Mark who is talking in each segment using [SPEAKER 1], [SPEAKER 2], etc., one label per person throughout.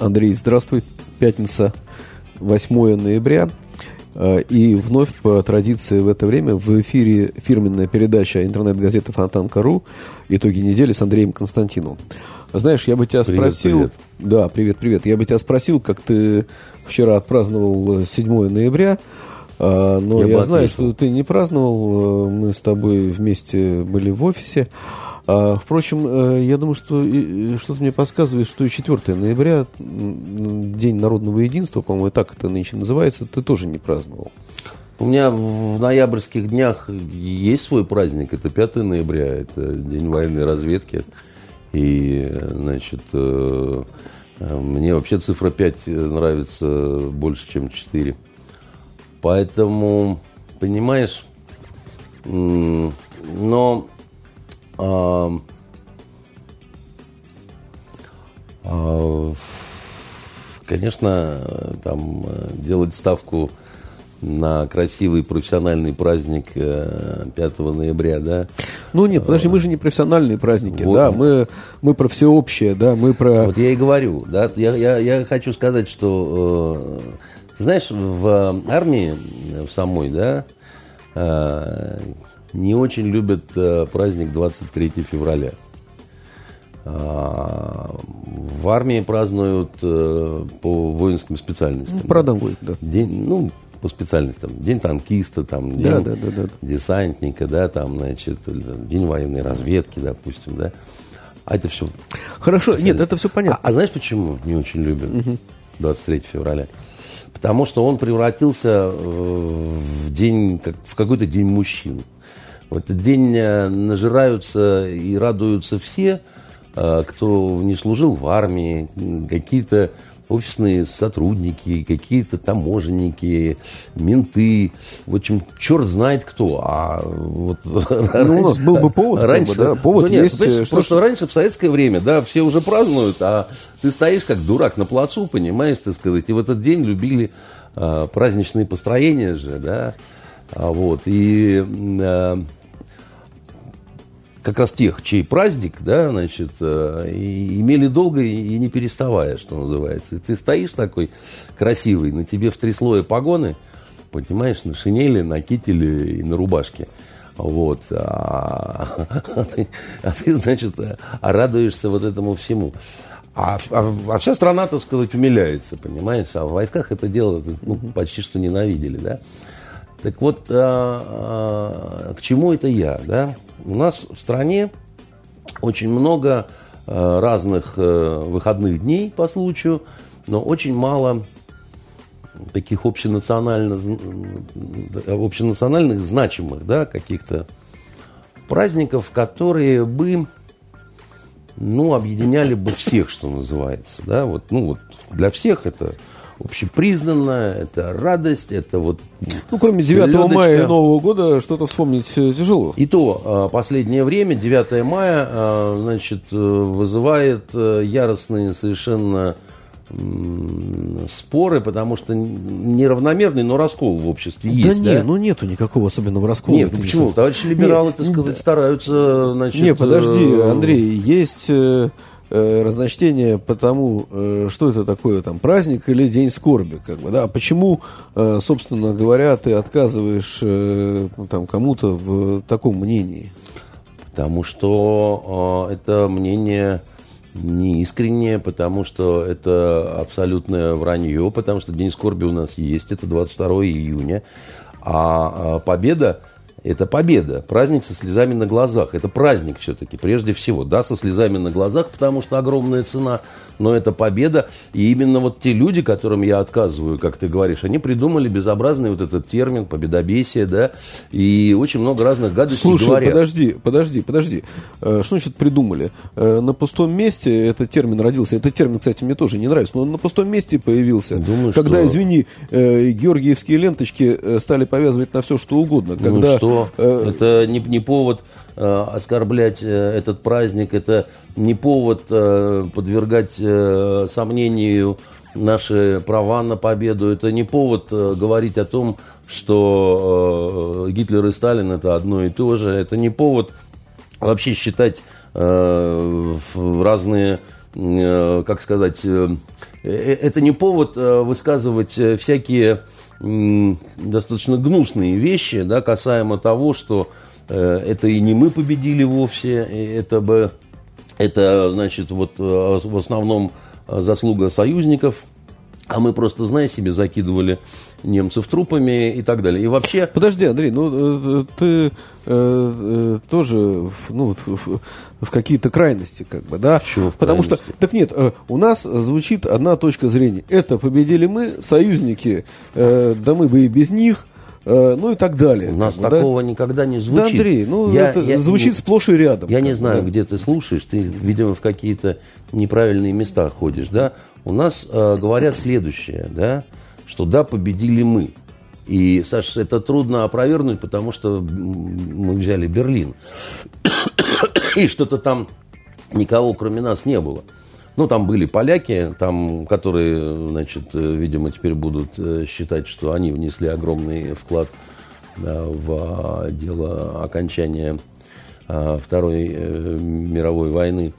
[SPEAKER 1] Андрей, здравствуй. Пятница, 8 ноября. А, и вновь по традиции в это время в эфире фирменная передача интернет-газеты Фонтанка.ру «Итоги недели» с Андреем Константиновым. Знаешь, я бы тебя привет, спросил... Привет. Да, привет, привет. Я бы тебя спросил, как ты вчера отпраздновал 7 ноября, а, но я, я знаю, что ты не праздновал. Мы с тобой вместе были в офисе. А, впрочем, э, я думаю, что что-то мне подсказывает, что и 4 ноября, День народного единства, по-моему, так это нынче называется, ты тоже не праздновал.
[SPEAKER 2] У меня в ноябрьских днях есть свой праздник, это 5 ноября, это День военной разведки. И, значит, э, мне вообще цифра 5 нравится больше, чем 4. Поэтому, понимаешь, но Конечно, там делать ставку на красивый профессиональный праздник 5 э, ноября, да?
[SPEAKER 1] Ну нет, подожди, мы же не профессиональные праздники, вот. да, мы, мы про всеобщее, да, мы про...
[SPEAKER 2] Вот я и говорю, да, я, я, я хочу сказать, что, э, ты знаешь, в армии в самой, да, э, не очень любят э, праздник 23 февраля. А, в армии празднуют э, по воинским специальностям. Ну,
[SPEAKER 1] продовольствие, да.
[SPEAKER 2] День, ну, по специальностям. День танкиста, там, день да, да, да, да. десантника, да, там, значит, день военной разведки, допустим, да. А это все.
[SPEAKER 1] Хорошо, нет, это все понятно.
[SPEAKER 2] А, а знаешь, почему не очень любят угу. 23 февраля? Потому что он превратился в день, как, в какой-то день мужчин. В этот день э, нажираются и радуются все, э, кто не служил в армии, какие-то офисные сотрудники, какие-то таможенники, менты, в общем, черт знает кто. А вот
[SPEAKER 1] ну, раньше, у нас был бы повод,
[SPEAKER 2] раньше,
[SPEAKER 1] да,
[SPEAKER 2] повод ну, нет, есть. Что, что раньше в советское время, да, все уже празднуют, а ты стоишь как дурак на плацу, понимаешь, ты сказать, и в этот день любили а, праздничные построения же, да, а, вот, и а, как раз тех, чей праздник, да, значит, э, и имели долго и не переставая, что называется. И ты стоишь такой красивый, на тебе в три слоя погоны, понимаешь, на шинели, на кителе и на рубашке. Вот. А, а, ты, а ты, значит, радуешься вот этому всему. А, а, а вся страна, так сказать, умиляется, понимаешь? А в войсках это дело ну, почти что ненавидели, да? Так вот, а, а, к чему это я, да? У нас в стране очень много э, разных э, выходных дней по случаю, но очень мало таких общенациональных, общенациональных значимых да, каких-то праздников, которые бы ну, объединяли бы всех, что называется. Да? Вот, ну, вот для всех это общепризнанно, это радость, это вот...
[SPEAKER 1] Ну, кроме 9 селедочка. мая и Нового года, что-то вспомнить э, тяжело.
[SPEAKER 2] И то а, последнее время, 9 мая, а, значит, э, вызывает э, яростные совершенно споры, потому что неравномерный, но раскол в обществе да есть.
[SPEAKER 1] Не, да, ну нету никакого особенного раскола.
[SPEAKER 2] Нет, ну почему? Товарищи либералы, нет, так сказать, стараются, значит...
[SPEAKER 1] Не, подожди, Андрей, есть э, разночтение по тому, э, что это такое, там, праздник или день скорби, как бы, да, почему, э, собственно говоря, ты отказываешь э, там кому-то в таком мнении?
[SPEAKER 2] Потому что э, это мнение не искреннее, потому что это абсолютное вранье, потому что День скорби у нас есть, это 22 июня, а, а победа это победа, праздник со слезами на глазах. Это праздник все-таки, прежде всего, да, со слезами на глазах, потому что огромная цена, но это победа. И именно вот те люди, которым я отказываю, как ты говоришь, они придумали безобразный вот этот термин победобесие, да, и очень много разных гадостей
[SPEAKER 1] Слушай,
[SPEAKER 2] говорят.
[SPEAKER 1] подожди, подожди, подожди. Э, Что значит придумали? Э, На пустом месте этот термин родился. Этот термин, кстати, мне тоже не нравится, но он на пустом месте появился.
[SPEAKER 2] Думаю,
[SPEAKER 1] когда,
[SPEAKER 2] что-
[SPEAKER 1] извини, э, георгиевские ленточки стали повязывать на все, что угодно.
[SPEAKER 2] Ну
[SPEAKER 1] Когда,
[SPEAKER 2] что?
[SPEAKER 1] Э,
[SPEAKER 2] Это не, не повод э, оскорблять э, этот праздник, это не повод э, подвергать э, сомнению наши права на победу, это не повод э, говорить о том, что э, Гитлер и Сталин это одно и то же, это не повод вообще считать э, разные, э, как сказать, э, э, это не повод высказывать всякие достаточно гнусные вещи, да, касаемо того, что э, это и не мы победили вовсе, это бы, это, значит, вот э, в основном э, заслуга союзников, а мы просто, зная себе, закидывали немцев трупами и так далее. И вообще,
[SPEAKER 1] Подожди, Андрей, ну э, ты э, э, тоже ну, в, в какие-то крайности, как бы, да?
[SPEAKER 2] Чего
[SPEAKER 1] Потому что, так нет, э, у нас звучит одна точка зрения. Это победили мы, союзники, э, да мы бы и без них, э, ну и так далее.
[SPEAKER 2] у нас
[SPEAKER 1] как бы, да?
[SPEAKER 2] такого никогда не
[SPEAKER 1] Да,
[SPEAKER 2] звучит.
[SPEAKER 1] Андрей, ну
[SPEAKER 2] Я-
[SPEAKER 1] это
[SPEAKER 2] я-
[SPEAKER 1] звучит сплошь и рядом.
[SPEAKER 2] Я не знаю,
[SPEAKER 1] да.
[SPEAKER 2] где ты слушаешь, ты, видимо, в какие-то неправильные места ходишь, да? У нас э, говорят следующее, да, что да, победили мы. И, Саша, это трудно опровергнуть, потому что мы взяли Берлин. И что-то там никого, кроме нас, не было. Ну, там были поляки, там, которые, значит, э, видимо, теперь будут э, считать, что они внесли огромный вклад в а, дело окончания а, Второй э, мировой войны.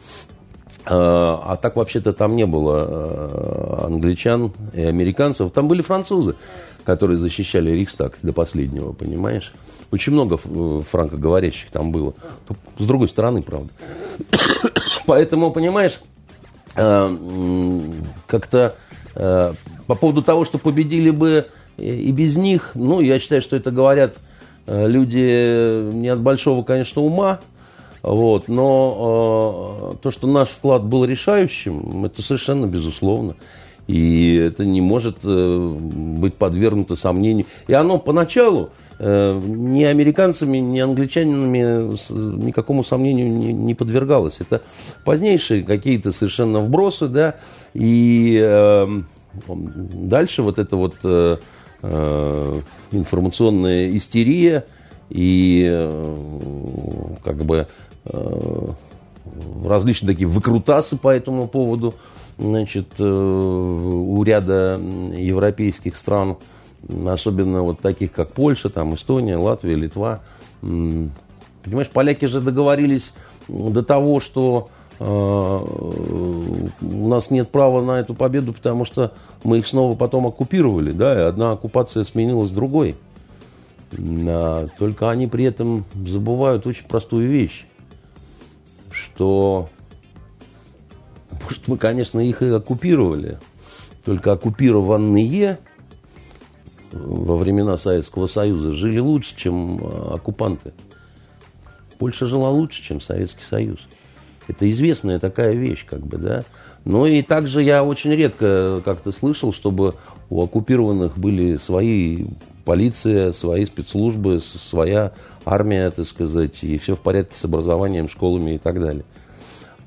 [SPEAKER 2] А а так вообще-то там не было англичан и американцев. Там были французы, которые защищали Рейхстаг до последнего, понимаешь? Очень много франкоговорящих там было. С другой стороны, правда. Поэтому, понимаешь, как-то э, по поводу того, что победили бы и без них, ну, я считаю, что это говорят э, люди не от большого, конечно, ума, вот, но э, то, что наш вклад был решающим, это совершенно безусловно. И это не может э, быть подвергнуто сомнению. И оно поначалу э, ни американцами, ни англичанами никакому сомнению не, не подвергалось. Это позднейшие какие-то совершенно вбросы, да, и э, дальше вот это вот э, э, информационная истерия и э, как бы э, различные такие выкрутасы по этому поводу, значит, э, у ряда европейских стран, особенно вот таких, как Польша, там, Эстония, Латвия, Литва. Понимаешь, поляки же договорились до того, что э, у нас нет права на эту победу, потому что мы их снова потом оккупировали, да, и одна оккупация сменилась другой. А, Только они при этом забывают очень простую вещь, что, может, мы, конечно, их и оккупировали, только оккупированные во времена Советского Союза жили лучше, чем а, оккупанты. Польша жила лучше, чем Советский Союз. Это известная такая вещь, как бы, да. Но и также я очень редко как-то слышал, чтобы у оккупированных были свои полиция, свои спецслужбы, своя армия, так сказать, и все в порядке с образованием, школами и так далее.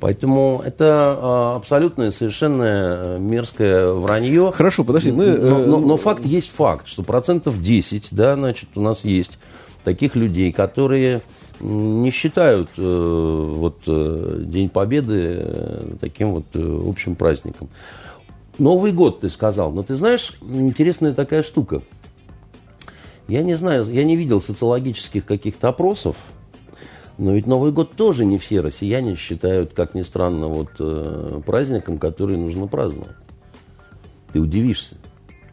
[SPEAKER 2] Поэтому это а, абсолютное, совершенно мерзкое вранье.
[SPEAKER 1] Хорошо, подожди, мы,
[SPEAKER 2] Но,
[SPEAKER 1] э,
[SPEAKER 2] но- но факт есть факт, что процентов 10, да, значит, у нас есть таких людей, которые не считают э, вот, э, День Победы э, таким вот э, общим праздником. Новый год, ты сказал. Но ты знаешь, интересная такая штука. Я не знаю, я не видел социологических каких-то опросов, но ведь Новый год тоже не все россияне считают, как ни странно, вот, э, праздником, который нужно праздновать. Ты удивишься.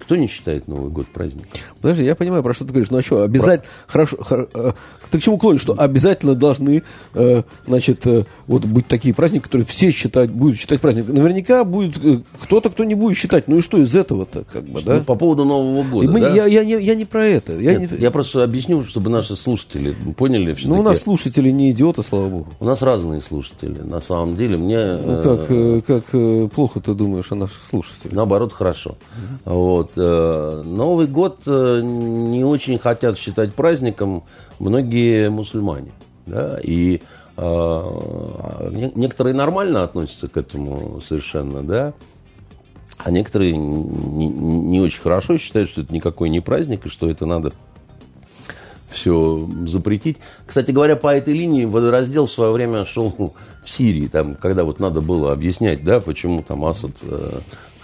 [SPEAKER 2] Кто не считает Новый год праздником?
[SPEAKER 1] Подожди, я понимаю, про что ты говоришь. Ну а что, обязательно... Про... Хорошо, хор... Э, ты к чему клонишь? Что обязательно должны, э, значит, э, вот быть такие праздники, которые все считать, будут считать праздником. Наверняка будет кто-то, кто не будет считать. Ну и что из этого-то, как бы, да? Ну,
[SPEAKER 2] по поводу Нового года,
[SPEAKER 1] мы,
[SPEAKER 2] да?
[SPEAKER 1] я, я, я, я не про это. Я,
[SPEAKER 2] Нет,
[SPEAKER 1] не...
[SPEAKER 2] я просто объясню, чтобы наши слушатели поняли все
[SPEAKER 1] Ну, у нас слушатели не идиоты, слава богу.
[SPEAKER 2] У нас разные слушатели. На самом деле, мне...
[SPEAKER 1] Ну, как, э, как плохо ты думаешь о наших слушателях?
[SPEAKER 2] Наоборот, хорошо. Вот. Э, Новый год э, не очень хотят считать праздником многие мусульмане. Да? И э, не- некоторые нормально относятся к этому совершенно, да, а некоторые не, не очень хорошо считают, что это никакой не праздник, и что это надо все запретить. Кстати говоря, по этой линии водораздел в свое время шел в Сирии, там, когда вот надо было объяснять, да, почему там Асад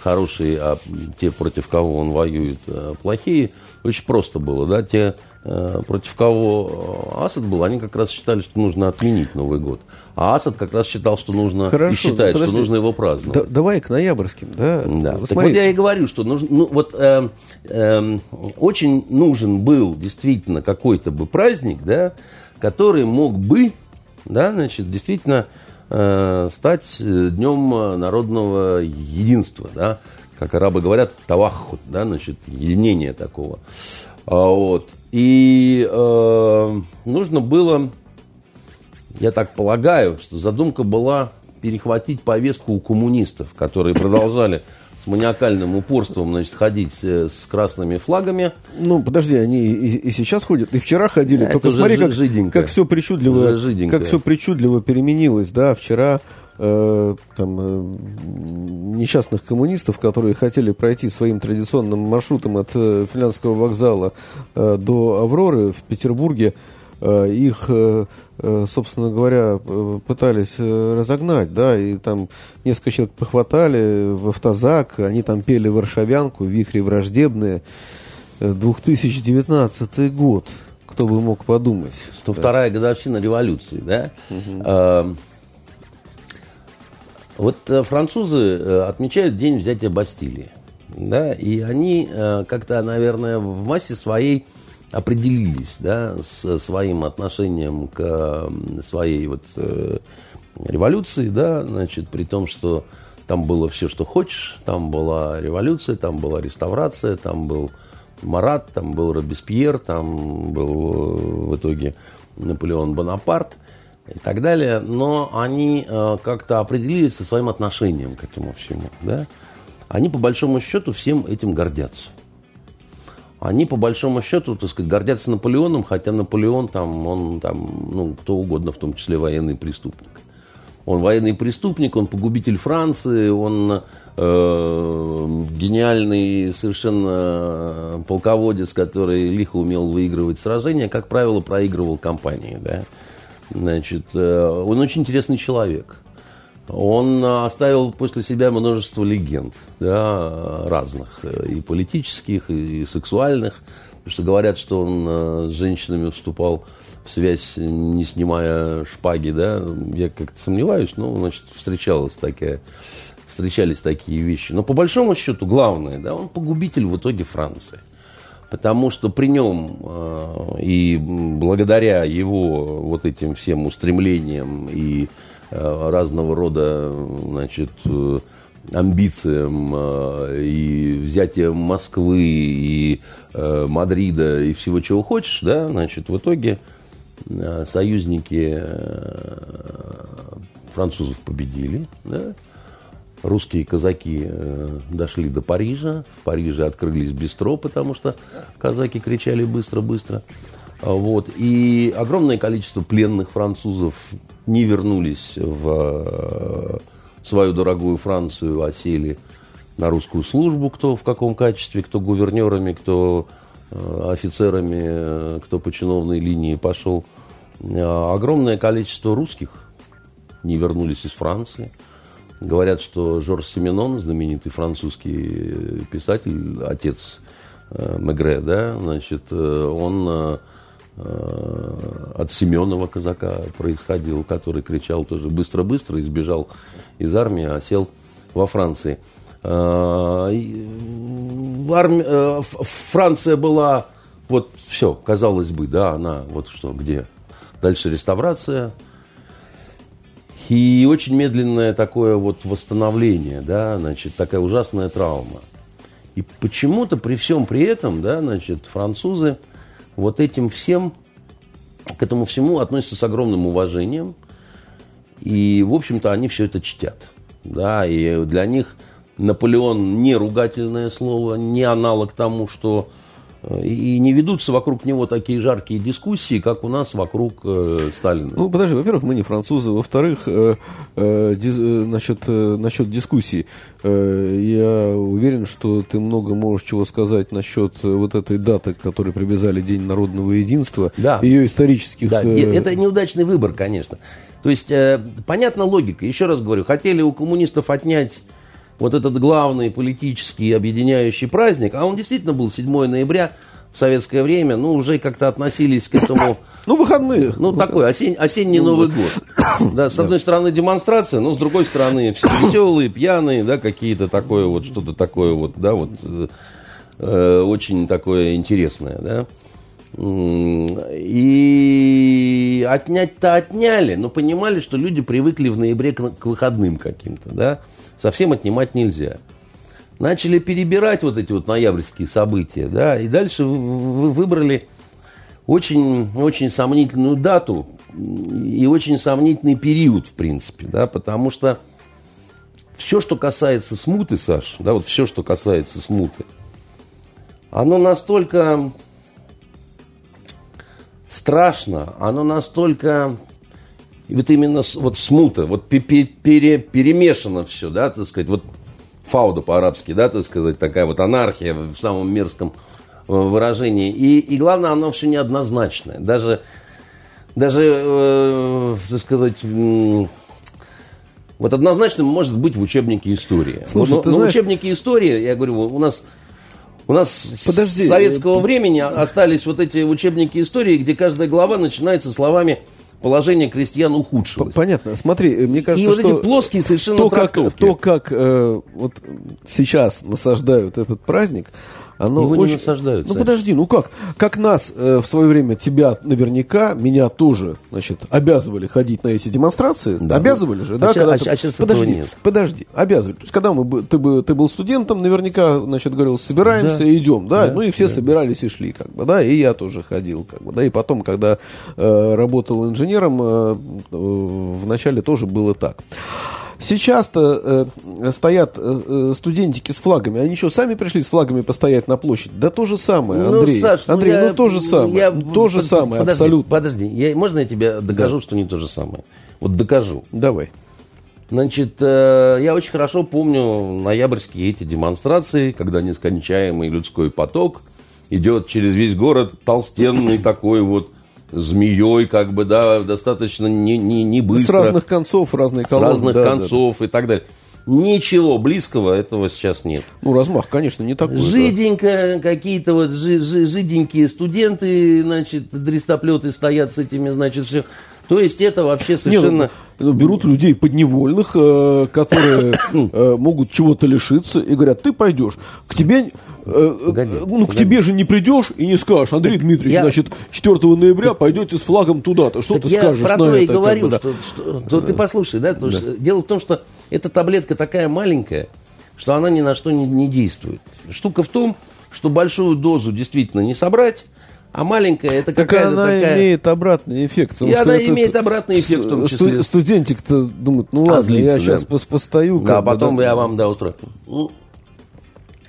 [SPEAKER 2] хороший, а те, против кого он воюет, э, плохие. Очень просто было, да, те, э, против кого Асад был, они как раз считали, что нужно отменить Новый год. А Асад как раз считал, что нужно, и считает, что
[SPEAKER 1] подожди.
[SPEAKER 2] нужно его праздновать.
[SPEAKER 1] Да- давай к ноябрьским, да?
[SPEAKER 2] Да.
[SPEAKER 1] Вот
[SPEAKER 2] Так
[SPEAKER 1] смотри,
[SPEAKER 2] вот я и говорю, что нужно, ну, вот эм, эм, очень нужен был действительно какой-то бы праздник, да, который мог бы, да, значит, действительно э, стать э, днем э, народного единства, да, как арабы говорят, таваххут, да, значит, единение такого. А, вот. И э, нужно было я так полагаю, что задумка была перехватить повестку у коммунистов, которые продолжали маниакальным упорством значит, ходить с, красными флагами.
[SPEAKER 1] Ну, подожди, они и, и сейчас ходят, и вчера ходили.
[SPEAKER 2] Да,
[SPEAKER 1] Только смотри, как,
[SPEAKER 2] жиденько.
[SPEAKER 1] как все причудливо,
[SPEAKER 2] жиденько.
[SPEAKER 1] как все причудливо переменилось, да. Вчера э, там э, несчастных коммунистов, которые хотели пройти своим традиционным маршрутом от э, Финляндского вокзала э, до Авроры в Петербурге, э, их, э, э, собственно говоря, э, пытались э, разогнать, да, и там несколько человек похватали в автозак, они там пели варшавянку, вихри враждебные. Э, 2019 год. Кто бы мог подумать.
[SPEAKER 2] 102-я годовщина революции, да? Э, Вот э, французы э, отмечают день взятия Бастилии, да, и они э, как-то, наверное, в массе своей определились, да, с своим отношением к своей вот э, революции, да, значит, при том, что там было все, что хочешь, там была революция, там была реставрация, там был Марат, там был Робеспьер, там был э, в итоге Наполеон Бонапарт и так далее, но они э, как-то определились со своим отношением к этому всему, да. Они, по большому счету, всем этим гордятся. Они, по большому счету, так сказать, гордятся Наполеоном, хотя Наполеон там, он там, ну, кто угодно, в том числе военный преступник. Он военный преступник, он погубитель Франции, он э, гениальный совершенно полководец, который лихо умел выигрывать сражения, как правило, проигрывал кампании. Да? Значит, э, он очень интересный человек. Он оставил после себя множество легенд, да, разных, э, и политических, и сексуальных. Потому что говорят, что он э, с женщинами вступал в связь, не снимая шпаги, да. Я как-то сомневаюсь, но, значит, встречалась такая, встречались такие вещи. Но по большому счету, главное, да, он погубитель в итоге Франции. Потому что при нем э, и благодаря его вот этим всем устремлениям и разного рода значит, э, амбициям э, и взятием Москвы и э, Мадрида и всего чего хочешь, да, значит, в итоге э, союзники э, французов победили, да, русские казаки э, дошли до Парижа. В Париже открылись бистро, потому что казаки кричали быстро-быстро. Вот. И огромное количество пленных французов не вернулись в э, свою дорогую Францию, а сели на русскую службу, кто в каком качестве, кто гувернерами, кто э, офицерами, э, кто по чиновной линии пошел. Огромное количество русских не вернулись из Франции. Говорят, что Жорж Семенон, знаменитый французский писатель, отец Мегре, да, значит, он от Семенова казака происходил, который кричал тоже быстро-быстро, избежал из армии, а сел во Франции. Э, арми... Э, Франция была, вот все, казалось бы, да, она вот что, где? Дальше реставрация. И очень медленное такое вот восстановление, да, значит, такая ужасная травма. И почему-то при всем при этом, да, значит, французы вот этим всем, к этому всему относятся с огромным уважением. И, в общем-то, они все это чтят. Да, и для них Наполеон не ругательное слово, не аналог тому, что и не ведутся вокруг него такие жаркие дискуссии, как у нас вокруг э, Сталина.
[SPEAKER 1] Ну, подожди, во-первых, мы не французы, во-вторых, э, э, ди, э, насчет, э, насчет дискуссий. Э, я уверен, что ты много можешь чего сказать насчет вот этой даты, к которой привязали День народного единства,
[SPEAKER 2] да.
[SPEAKER 1] ее исторических...
[SPEAKER 2] Да, э... это неудачный выбор, конечно. То есть, э, понятна логика, еще раз говорю, хотели у коммунистов отнять вот этот главный политический объединяющий праздник, а он действительно был 7 ноября, в советское время, ну, уже как-то относились к этому...
[SPEAKER 1] Ну, выходные.
[SPEAKER 2] Ну, такой осень, осенний ну, Новый год. Да, с одной стороны демонстрация, но с другой стороны все веселые, пьяные, да, какие-то такое вот, что-то такое вот, да, вот, э, очень такое интересное, да. И отнять-то отняли, но понимали, что люди привыкли в ноябре к, к выходным каким-то, да. Совсем отнимать нельзя. Начали перебирать вот эти вот ноябрьские события, да, и дальше вы выбрали очень, очень сомнительную дату и очень сомнительный период, в принципе, да, потому что все, что касается смуты, Саш, да, вот все, что касается смуты, оно настолько страшно, оно настолько вот именно вот смута, вот пере, пере, перемешано все, да, так сказать, вот фауда по-арабски, да, так сказать, такая вот анархия в самом мерзком э, выражении. И, и главное, оно все неоднозначное. Даже, даже э, так сказать, вот однозначным может быть в учебнике истории. Слушай, но, ты но знаешь... учебнике истории, я говорю, у нас у нас Подожди, с советского времени остались вот эти учебники истории, где каждая глава начинается словами положение крестьян ухудшилось.
[SPEAKER 1] Понятно. Смотри, э, мне кажется,
[SPEAKER 2] и вот что эти плоские совершенно
[SPEAKER 1] то, как, то, как э, вот сейчас насаждают этот праздник, оно
[SPEAKER 2] Его
[SPEAKER 1] очень...
[SPEAKER 2] не насаждают.
[SPEAKER 1] Ну, подожди, ну как? Как нас э, в свое время, тебя наверняка, меня тоже, значит, обязывали ходить на эти демонстрации. Да. Обязывали же,
[SPEAKER 2] а
[SPEAKER 1] да?
[SPEAKER 2] Сейчас, когда а, ты... а сейчас
[SPEAKER 1] подожди,
[SPEAKER 2] нет.
[SPEAKER 1] подожди, обязывали. То есть, когда мы, ты, бы, ты был студентом, наверняка, значит, говорил, собираемся да. и идем, да? да? Ну, и все да. собирались и шли, как бы, да? И я тоже ходил, как бы, да? И потом, когда э, работал инженером, э, э, вначале тоже было так. Сейчас-то э, стоят э, э, студентики с флагами. Они что, сами пришли с флагами постоять на площади? Да то же самое, ну, Андрей.
[SPEAKER 2] Саш,
[SPEAKER 1] ну, Андрей,
[SPEAKER 2] ну,
[SPEAKER 1] я, ну то же самое. Я, то же под, самое,
[SPEAKER 2] подожди,
[SPEAKER 1] абсолютно.
[SPEAKER 2] Подожди, я, можно я тебе докажу, да. что не то же самое? Вот докажу.
[SPEAKER 1] Давай.
[SPEAKER 2] Значит, э, я очень хорошо помню ноябрьские эти демонстрации, когда нескончаемый людской поток идет через весь город, толстенный такой вот, змеей, как бы, да, достаточно не, не, не быстро.
[SPEAKER 1] С разных концов, разные колонны.
[SPEAKER 2] С разных да, концов да, да. и так далее. Ничего близкого этого сейчас нет.
[SPEAKER 1] Ну, размах, конечно, не такой.
[SPEAKER 2] Жиденько, да. какие-то вот жи жи жиденькие студенты, значит, дрестоплеты стоят с этими, значит, все. То есть это вообще совершенно...
[SPEAKER 1] Не, ну, берут людей подневольных, э, которые э, могут чего-то лишиться, и говорят, ты пойдешь. К тебе погоди, ну, погоди. к тебе же не придешь и не скажешь, Андрей так Дмитриевич, я... значит, 4 ноября так... пойдете с флагом туда-то. Что так ты
[SPEAKER 2] я
[SPEAKER 1] скажешь
[SPEAKER 2] про
[SPEAKER 1] на
[SPEAKER 2] то
[SPEAKER 1] это?
[SPEAKER 2] и говорю, как бы, да. что, что, ты послушай, да, да. Что, дело в том, что эта таблетка такая маленькая, что она ни на что не, не действует. Штука в том, что большую дозу действительно не собрать, а маленькая это какая-то
[SPEAKER 1] она
[SPEAKER 2] такая...
[SPEAKER 1] имеет обратный эффект.
[SPEAKER 2] И она имеет обратный эффект в том числе.
[SPEAKER 1] Студентик-то думает, ну ладно, а, я сейчас да. постою.
[SPEAKER 2] Да, потом бы, да. я вам, да, устрою.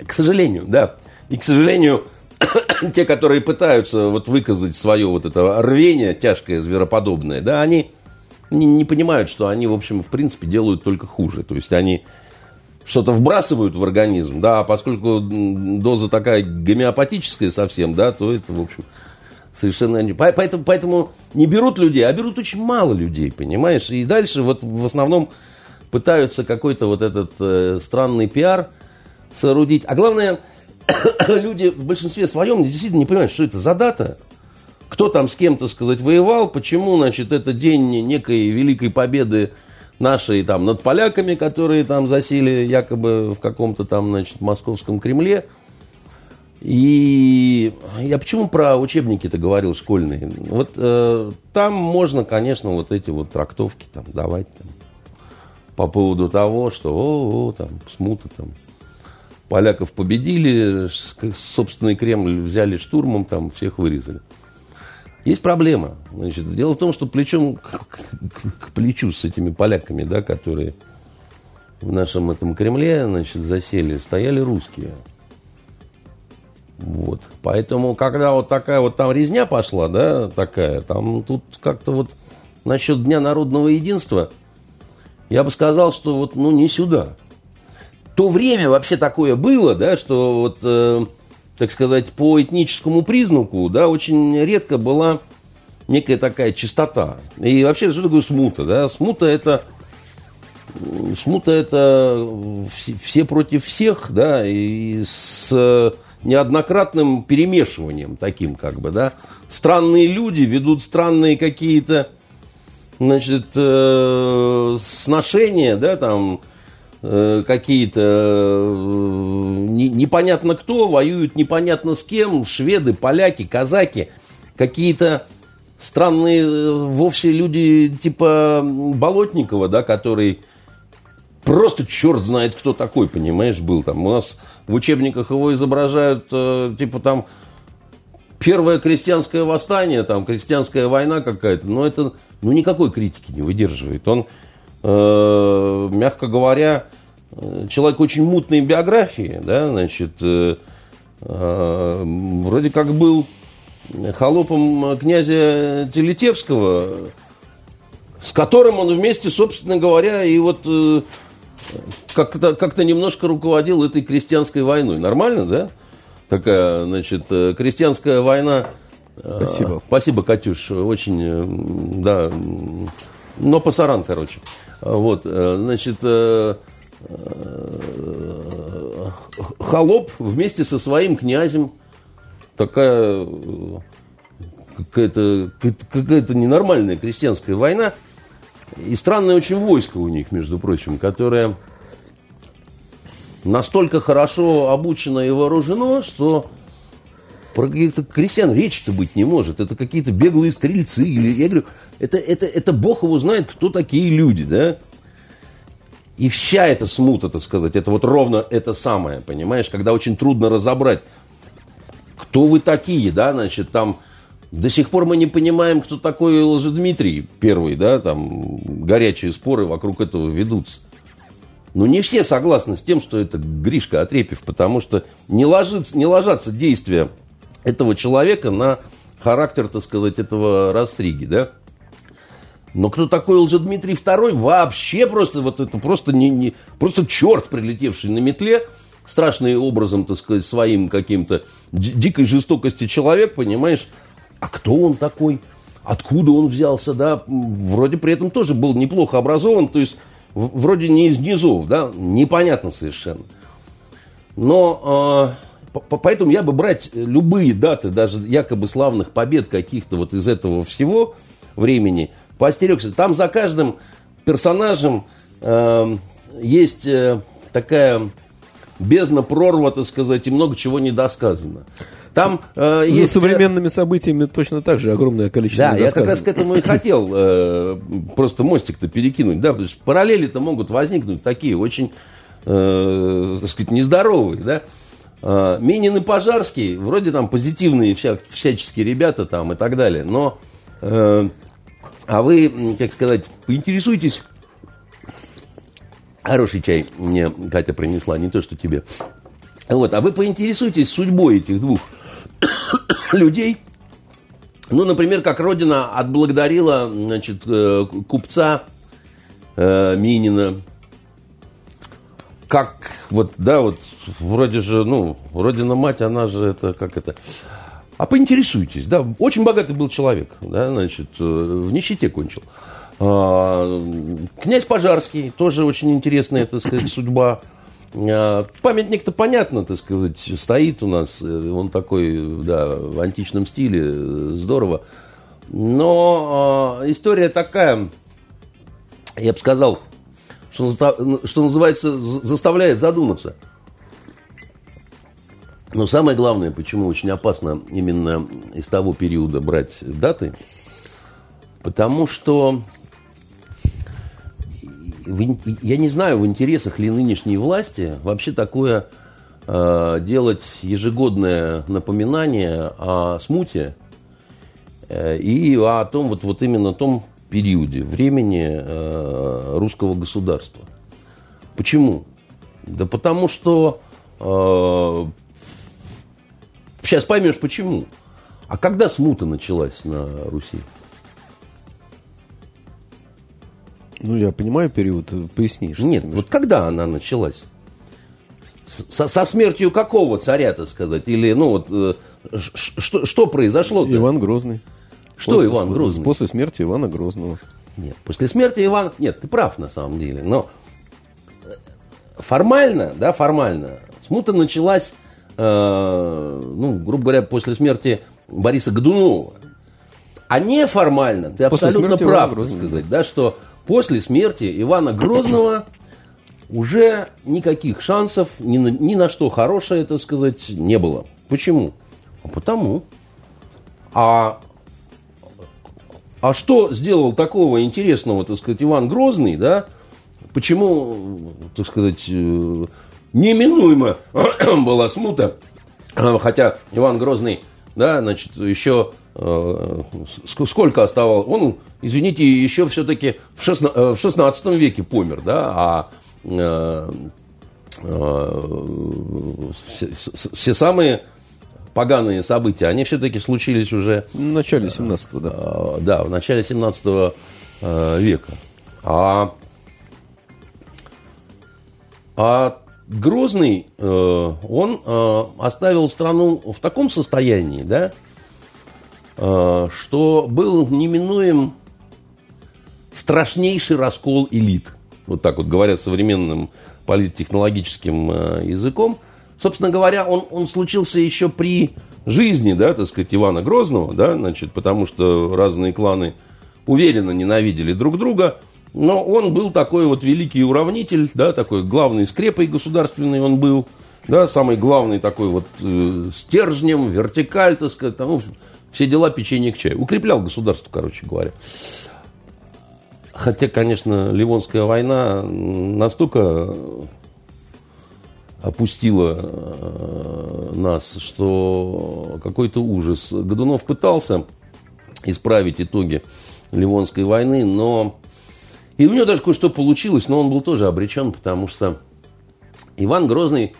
[SPEAKER 2] К сожалению, да. И, к сожалению, те, которые пытаются вот выказать свое вот это рвение тяжкое, звероподобное, да, они не, не понимают, что они, в общем, в принципе, делают только хуже. То есть они что-то вбрасывают в организм, да, а поскольку доза такая гомеопатическая совсем, да, то это, в общем, совершенно не... Поэтому, поэтому не берут людей, а берут очень мало людей, понимаешь? И дальше вот в основном пытаются какой-то вот этот э, странный пиар соорудить. А главное, люди в большинстве своем действительно не понимают, что это за дата, кто там с кем-то, сказать, воевал, почему, значит, это день некой великой победы наши там над поляками, которые там засели якобы в каком-то там, значит, московском Кремле. И я почему про учебники-то говорил школьные? Вот э, там можно, конечно, вот эти вот трактовки там давать там, по поводу того, что о, о, там смута там. Поляков победили, собственный Кремль взяли штурмом, там всех вырезали. Есть проблема. Значит, дело в том, что плечом к, к, к плечу с этими поляками, да, которые в нашем этом Кремле значит, засели, стояли русские. Вот. Поэтому, когда вот такая вот там резня пошла, да, такая, там тут как-то вот насчет Дня народного единства, я бы сказал, что вот, ну, не сюда. То время вообще такое было, да, что вот э, так сказать, по этническому признаку, да, очень редко была некая такая чистота. И вообще, что такое смута, да? Смута это смута это все против всех, да, и с неоднократным перемешиванием таким, как бы, да. Странные люди ведут странные какие-то, значит, э, сношения, да, там, Э, какие-то э, непонятно кто, воюют непонятно с кем, шведы, поляки, казаки, какие-то странные э, вовсе люди типа Болотникова, да, который просто черт знает кто такой, понимаешь, был там. У нас в учебниках его изображают, типа там, первое крестьянское восстание, там, крестьянская война какая-то, но это, ну, никакой критики не выдерживает. Он э, мягко говоря, э, человек очень мутной биографии, да, значит, э, э, вроде как был холопом князя Телетевского, с которым он вместе, собственно говоря, и вот э, как-то как немножко руководил этой крестьянской войной. Нормально, да? Такая, значит, э, крестьянская война.
[SPEAKER 1] Спасибо.
[SPEAKER 2] Спасибо, Катюш. Очень, да, но пасаран, короче. Вот, э, значит, э, э, холоп вместе со своим князем, такая какая-то какая ненормальная крестьянская война, и странное очень войско у них, между прочим, которое настолько хорошо обучено и вооружено, что про каких-то крестьян речи-то быть не может. Это какие-то беглые стрельцы. Или, я говорю, это, это, это Бог его знает, кто такие люди, да? И вся эта смута, так сказать, это вот ровно это самое, понимаешь, когда очень трудно разобрать, кто вы такие, да, значит, там до сих пор мы не понимаем, кто такой Лжедмитрий первый, да, там горячие споры вокруг этого ведутся. Но не все согласны с тем, что это Гришка Отрепев, потому что не, ложится, не ложатся действия этого человека на характер, так сказать, этого Растриги, да? Но кто такой Лжедмитрий II? Вообще просто, вот это просто, не, не, просто черт, прилетевший на метле, страшным образом, так сказать, своим каким-то дикой жестокости человек, понимаешь? А кто он такой? Откуда он взялся, да? Вроде при этом тоже был неплохо образован, то есть вроде не из низов, да? Непонятно совершенно. Но а, Поэтому я бы брать любые даты, даже якобы славных побед каких-то вот из этого всего времени, поостерегся. Там за каждым персонажем э, есть э, такая бездна прорва, так сказать, и много чего недосказано. Там
[SPEAKER 1] э, За есть... современными событиями точно так же огромное количество
[SPEAKER 2] Да, я как раз к этому и хотел э, просто мостик-то перекинуть. Да, потому что параллели-то могут возникнуть такие очень, э, так сказать, нездоровые, да. А, Минин и Пожарский, вроде там позитивные вся, всяческие ребята там и так далее, но, э, а вы, как сказать, поинтересуйтесь, хороший чай мне Катя принесла, не то, что тебе, вот, а вы поинтересуйтесь судьбой этих двух людей, ну, например, как Родина отблагодарила, значит, э, купца э, Минина, как вот, да, вот вроде же, ну, родина мать, она же это, как это... А поинтересуйтесь, да, очень богатый был человек, да, значит, э, в нищете кончил. А, князь Пожарский, тоже очень интересная, так сказать, судьба. А, памятник-то понятно, так сказать, стоит у нас, э, он такой, да, в античном стиле, э, здорово. Но а, история такая, я бы сказал, что, что называется, заставляет задуматься. Но самое главное, почему очень опасно именно из того периода брать даты, потому что я не знаю, в интересах ли нынешней власти вообще такое э, делать ежегодное напоминание о смуте э, и о том, вот, вот именно том периоде времени э, русского государства. Почему? Да потому что э, сейчас поймешь почему. А когда смута началась на Руси?
[SPEAKER 1] Ну, я понимаю период, поясни.
[SPEAKER 2] Нет, вот когда она началась? Со, со смертью какого царя, так сказать? Или, ну, вот, э, что, что произошло -то?
[SPEAKER 1] Иван Грозный.
[SPEAKER 2] Что после, Иван Грозный?
[SPEAKER 1] После смерти Ивана Грозного.
[SPEAKER 2] Нет, после смерти Ивана... Нет, ты прав на самом деле. Но э, формально, да, формально, смута началась, э, ну, грубо говоря, после смерти Бориса Годунова. А неформально, ты после абсолютно прав, так сказать, да, что после смерти Ивана Грозного уже никаких шансов ни на, ни на что хорошее, так сказать, не было. Почему? А потому. А, а что сделал такого интересного, так сказать, Иван Грозный, да? Почему, так сказать, э, неминуемо была смута, хотя Иван Грозный, да, значит, еще Э, сколько оставалось? Он, извините, еще все-таки в 16 э, веке помер, да, а все самые поганые события, они все-таки случились уже...
[SPEAKER 1] В начале 17-го, да.
[SPEAKER 2] Да, в начале 17 века. А, а Грозный, он оставил страну в таком состоянии, да, Э, что был неминуем страшнейший раскол элит. Вот так вот говоря современным политтехнологическим э, языком. Собственно говоря, он, он случился еще при жизни, да, так сказать, Ивана Грозного, да, значит, потому что разные кланы уверенно ненавидели друг друга, но он был такой вот великий уравнитель, да, такой главный скрепой государственный он был, да, самый главный такой вот э, стержнем, вертикаль, так сказать, ну, все дела печенье к чаю. Укреплял государство, короче говоря. Хотя, конечно, Ливонская война настолько опустила э, нас, что какой-то ужас. Годунов пытался исправить итоги Ливонской войны, но... И у него даже кое-что получилось, но он был тоже обречен, потому что Иван Грозный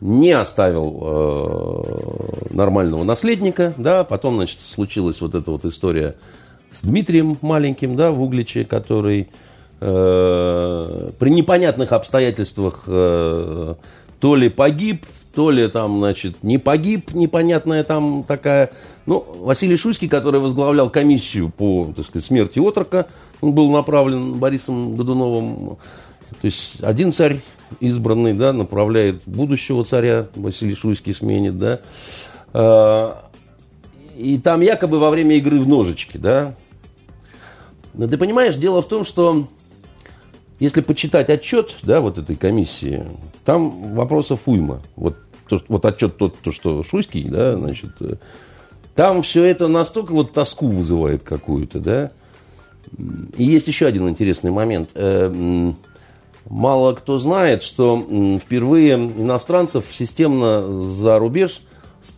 [SPEAKER 2] не оставил э, нормального наследника, да, потом, значит, случилась вот эта вот история с Дмитрием маленьким, да, в Угличе, который э, при непонятных обстоятельствах э, то ли погиб, то ли там, значит, не погиб, непонятная там такая. Ну, Василий Шуйский, который возглавлял комиссию по, так сказать, смерти отрока, он был направлен Борисом Годуновым. То есть один царь избранный, да, направляет будущего царя, Василий Шуйский сменит, да. А, и там якобы во время игры в ножички, да. Но ты понимаешь, дело в том, что если почитать отчет, да, вот этой комиссии, там вопросов уйма. Вот, то, вот отчет тот, то, что Шуйский, да, значит, э, там все это настолько вот тоску вызывает какую-то, да. И есть еще один интересный момент. Э, Мало кто знает, что впервые иностранцев системно за рубеж,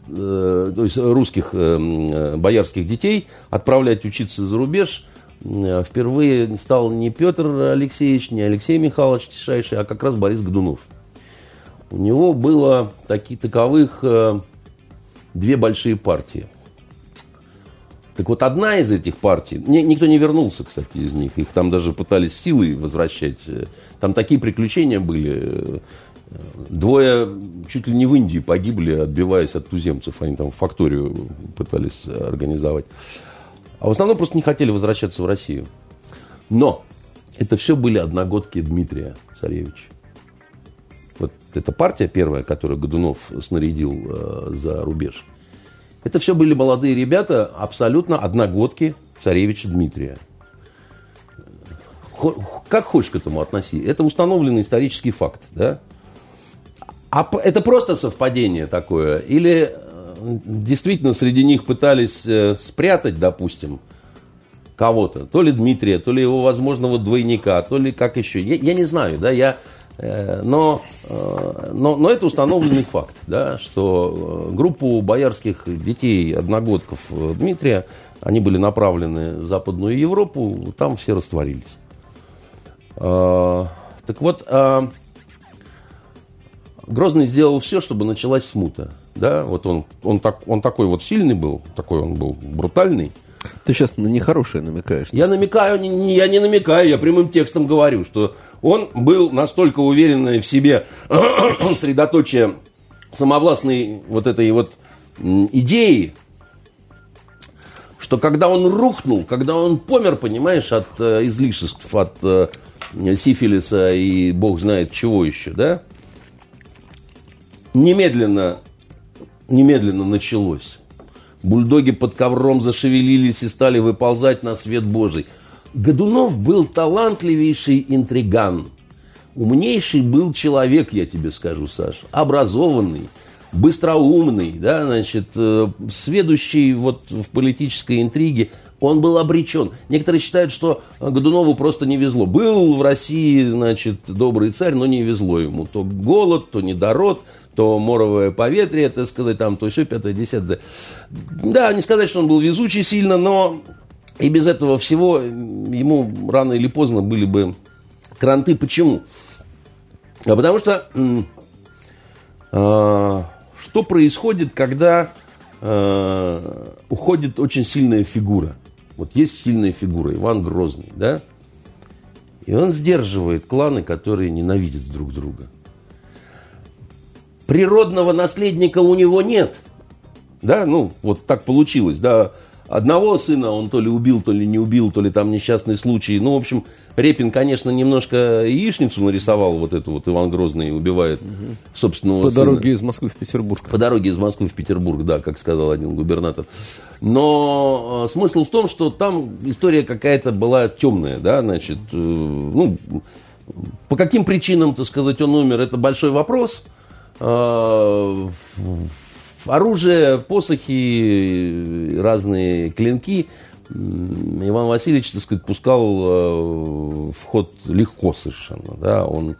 [SPEAKER 2] э, то есть русских боярских детей, отправлять учиться за рубеж впервые стал не Петр Алексеевич, не Алексей Михайлович Тишайший, а как раз Борис Годунов. У него было такие таковых две большие партии – так вот, одна из этих партий, никто не вернулся, кстати, из них, их там даже пытались силой возвращать. Там такие приключения были. Двое чуть ли не в Индии погибли, отбиваясь от туземцев. Они там факторию пытались организовать. А в основном просто не хотели возвращаться в Россию. Но это все были одногодки Дмитрия Царевича. Вот эта партия первая, которую Годунов снарядил э, за рубеж – это все были молодые ребята, абсолютно одногодки царевича Дмитрия. как хочешь к этому относи. Это установленный исторический факт, да? А это просто совпадение такое? Или действительно среди них пытались э, спрятать, допустим, кого-то? То ли Дмитрия, то ли его возможного двойника, то ли как еще. Я, я не знаю, да, я... Э, но, но, но это установленный факт, да, что группу боярских детей, одногодков Дмитрия, они были направлены в Западную Европу, там все растворились. Так вот, а, Грозный сделал все, чтобы началась смута. Да, вот он, он, так, он такой вот сильный был, такой он был брутальный.
[SPEAKER 1] Ты сейчас на нехорошее намекаешь.
[SPEAKER 2] Я намекаю, не, я не намекаю, я прямым текстом говорю, что он был настолько уверенный в себе средоточие самовластной вот этой вот идеи, что когда он рухнул, когда он помер, понимаешь, от э, излишеств, от э, сифилиса и бог знает чего еще, да, немедленно, немедленно началось. Бульдоги под ковром зашевелились и стали выползать на свет Божий. Годунов был талантливейший интриган. Умнейший был человек, я тебе скажу, Саша. Образованный, быстроумный, да, значит, э, сведущий вот в политической интриге. Он был обречен. Некоторые считают, что Годунову просто не везло. Был в России, значит, добрый царь, но не везло ему. То голод, то недород, то моровое поветрие, так сказать, там, то все, пятое, десятое. Да, не сказать, что он был везучий сильно, но и без этого всего ему рано или поздно были бы кранты. Почему? А потому что а, что происходит, когда а, уходит очень сильная фигура? Вот есть сильная фигура, Иван Грозный, да? И он сдерживает кланы, которые ненавидят друг друга природного наследника у него нет. Да, ну, вот так получилось, да. Одного сына он то ли убил, то ли не убил, то ли там несчастный случай. Ну, в общем, Репин, конечно, немножко яичницу нарисовал, вот эту вот Иван Грозный убивает угу. собственного
[SPEAKER 1] По
[SPEAKER 2] сына.
[SPEAKER 1] дороге из Москвы в Петербург.
[SPEAKER 2] По дороге из Москвы в Петербург, да, как сказал один губернатор. Но э, смысл в том, что там история какая-то была темная, да, значит, э, ну, по каким причинам, так сказать, он умер, это большой вопрос – Э, оружие, посохи, разные клинки Иван Васильевич, так сказать, пускал э, в ход легко совершенно. Да? Он,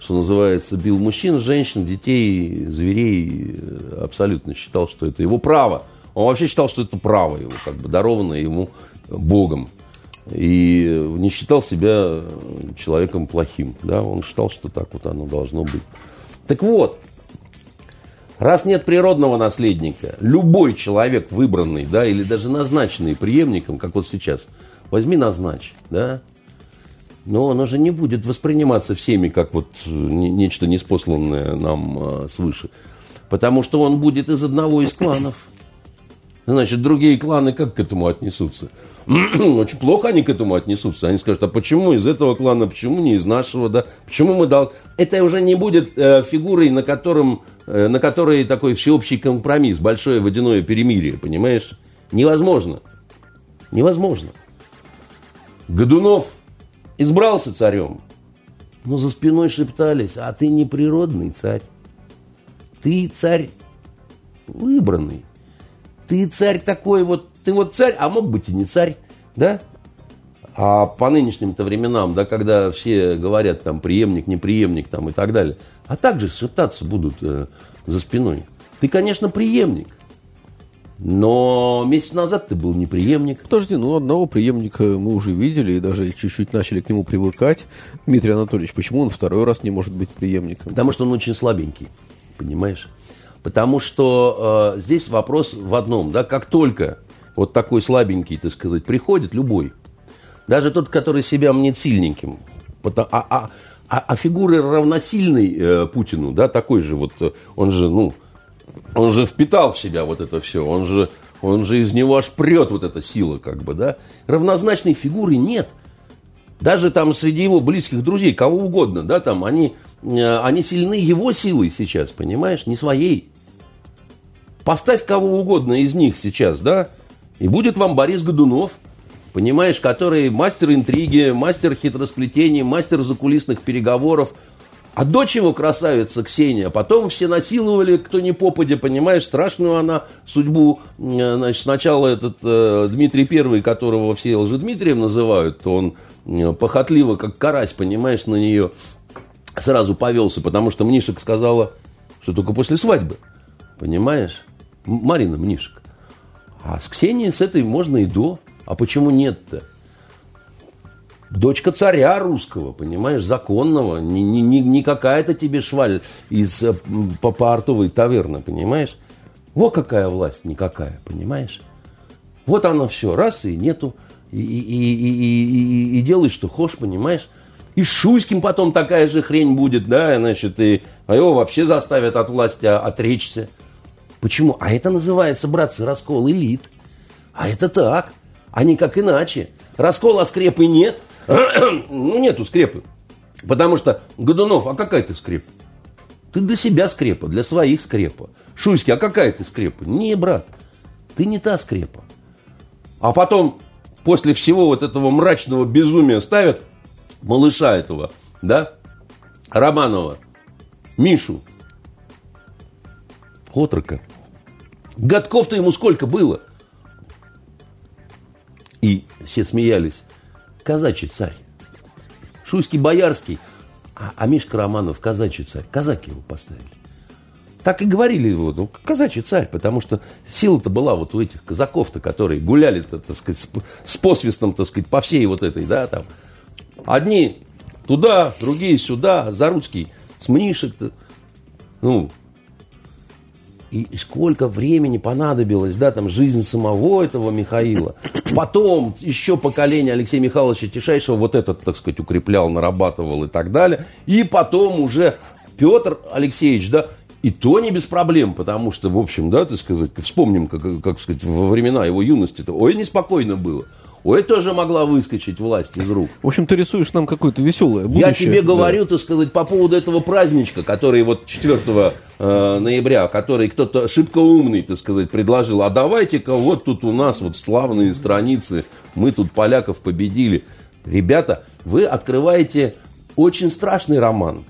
[SPEAKER 2] что называется, бил мужчин, женщин, детей, зверей. Э, абсолютно считал, что это его право. Он вообще считал, что это право его, как бы дарованное ему Богом. И не считал себя человеком плохим. Да? Он считал, что так вот оно должно быть. Так вот, Раз нет природного наследника, любой человек, выбранный, да, или даже назначенный преемником, как вот сейчас, возьми назначь, да, но оно же не будет восприниматься всеми как вот э, нечто неспосланное нам а, свыше. Потому что он будет из одного из кланов. Значит, другие кланы как к этому отнесутся? Очень плохо они к этому отнесутся. Они скажут, а почему из этого клана, почему не из нашего, да? Почему мы должны... Это уже не будет э, фигурой, на, котором, э, на которой такой всеобщий компромисс, большое водяное перемирие, понимаешь? Невозможно. Невозможно. Годунов избрался царем, но за спиной шептались, а ты не природный царь. Ты царь выбранный. Ты царь такой вот, ты вот царь, а мог быть и не царь, да? А по нынешним-то временам, да, когда все говорят там преемник, неприемник там и так далее, а также шептаться будут э, за спиной. Ты, конечно, преемник, но месяц назад ты был не преемник.
[SPEAKER 1] Подожди, ну одного преемника мы уже видели и даже чуть-чуть начали к нему привыкать. Дмитрий Анатольевич, почему он второй раз не может быть преемником?
[SPEAKER 2] Потому что он очень слабенький, понимаешь? Потому что э, здесь вопрос в одном, да, как только вот такой слабенький, так сказать, приходит, любой, даже тот, который себя мнит сильненьким, а, а, а, а фигуры равносильной э, Путину, да, такой же вот, он же, ну, он же впитал в себя вот это все, он же, он же из него аж прет вот эта сила, как бы, да. Равнозначной фигуры нет. Даже там среди его близких друзей, кого угодно, да, там, они, э, они сильны его силой сейчас, понимаешь, не своей. Поставь кого угодно из них сейчас, да, и будет вам Борис Годунов. понимаешь, который мастер интриги, мастер хитросплетений, мастер закулисных переговоров. А дочь его красавица Ксения, потом все насиловали, кто не попадя, понимаешь, страшную она судьбу. Э, значит, сначала этот э, Дмитрий Первый, которого все Лжедмитрием называют, то он э, похотливо, как карась, понимаешь, на нее сразу повелся, потому что Мнишек сказала, что только после свадьбы, понимаешь? Марина Мнишек. А с Ксенией с этой можно и до. А почему нет-то? Дочка царя русского, понимаешь, законного, не, не, не, не какая-то тебе шваль из э, папа-артовой таверны, понимаешь? Вот какая власть, никакая, понимаешь? Вот она все, раз и нету, и, и, и, и, и, и делай, что хочешь, понимаешь? И Шуйским потом такая же хрень будет, да, значит, и а его вообще заставят от власти отречься. Почему? А это называется, братцы, раскол элит. А это так, а не как иначе. Раскола скрепы нет, ну, нету скрепы. Потому что, Годунов, а какая ты скрепа? Ты для себя скрепа, для своих скрепа. Шуйский, а какая ты скрепа? Не, брат, ты не та скрепа. А потом, после всего вот этого мрачного безумия ставят малыша этого, да, Романова, Мишу, отрока. Годков-то ему сколько было? И все смеялись казачий царь. Шуйский боярский, а, а Мишка Романов казачий царь. Казаки его поставили. Так и говорили его, ну, казачий царь, потому что сила-то была вот у этих казаков-то, которые гуляли-то, так сказать, с, с посвистом, так сказать, по всей вот этой, да, там. Одни туда, другие сюда, Заруцкий с Мнишек-то, ну, и сколько времени понадобилось, да, там, жизнь самого этого Михаила. Потом еще поколение Алексея Михайловича Тишайшего вот этот, так сказать, укреплял, нарабатывал и так далее. И потом уже Петр Алексеевич, да, и то не без проблем, потому что, в общем, да, так сказать, вспомним, как, как сказать, во времена его юности-то, ой, неспокойно было. Ой, тоже могла выскочить власть из рук.
[SPEAKER 1] В общем, ты рисуешь нам какое-то веселое будущее.
[SPEAKER 2] Я тебе да. говорю, так сказать, по поводу этого праздничка, который вот 4 э, ноября, который кто-то шибко умный, так сказать, предложил. А давайте-ка вот тут у нас вот славные страницы, мы тут поляков победили. Ребята, вы открываете очень страшный роман.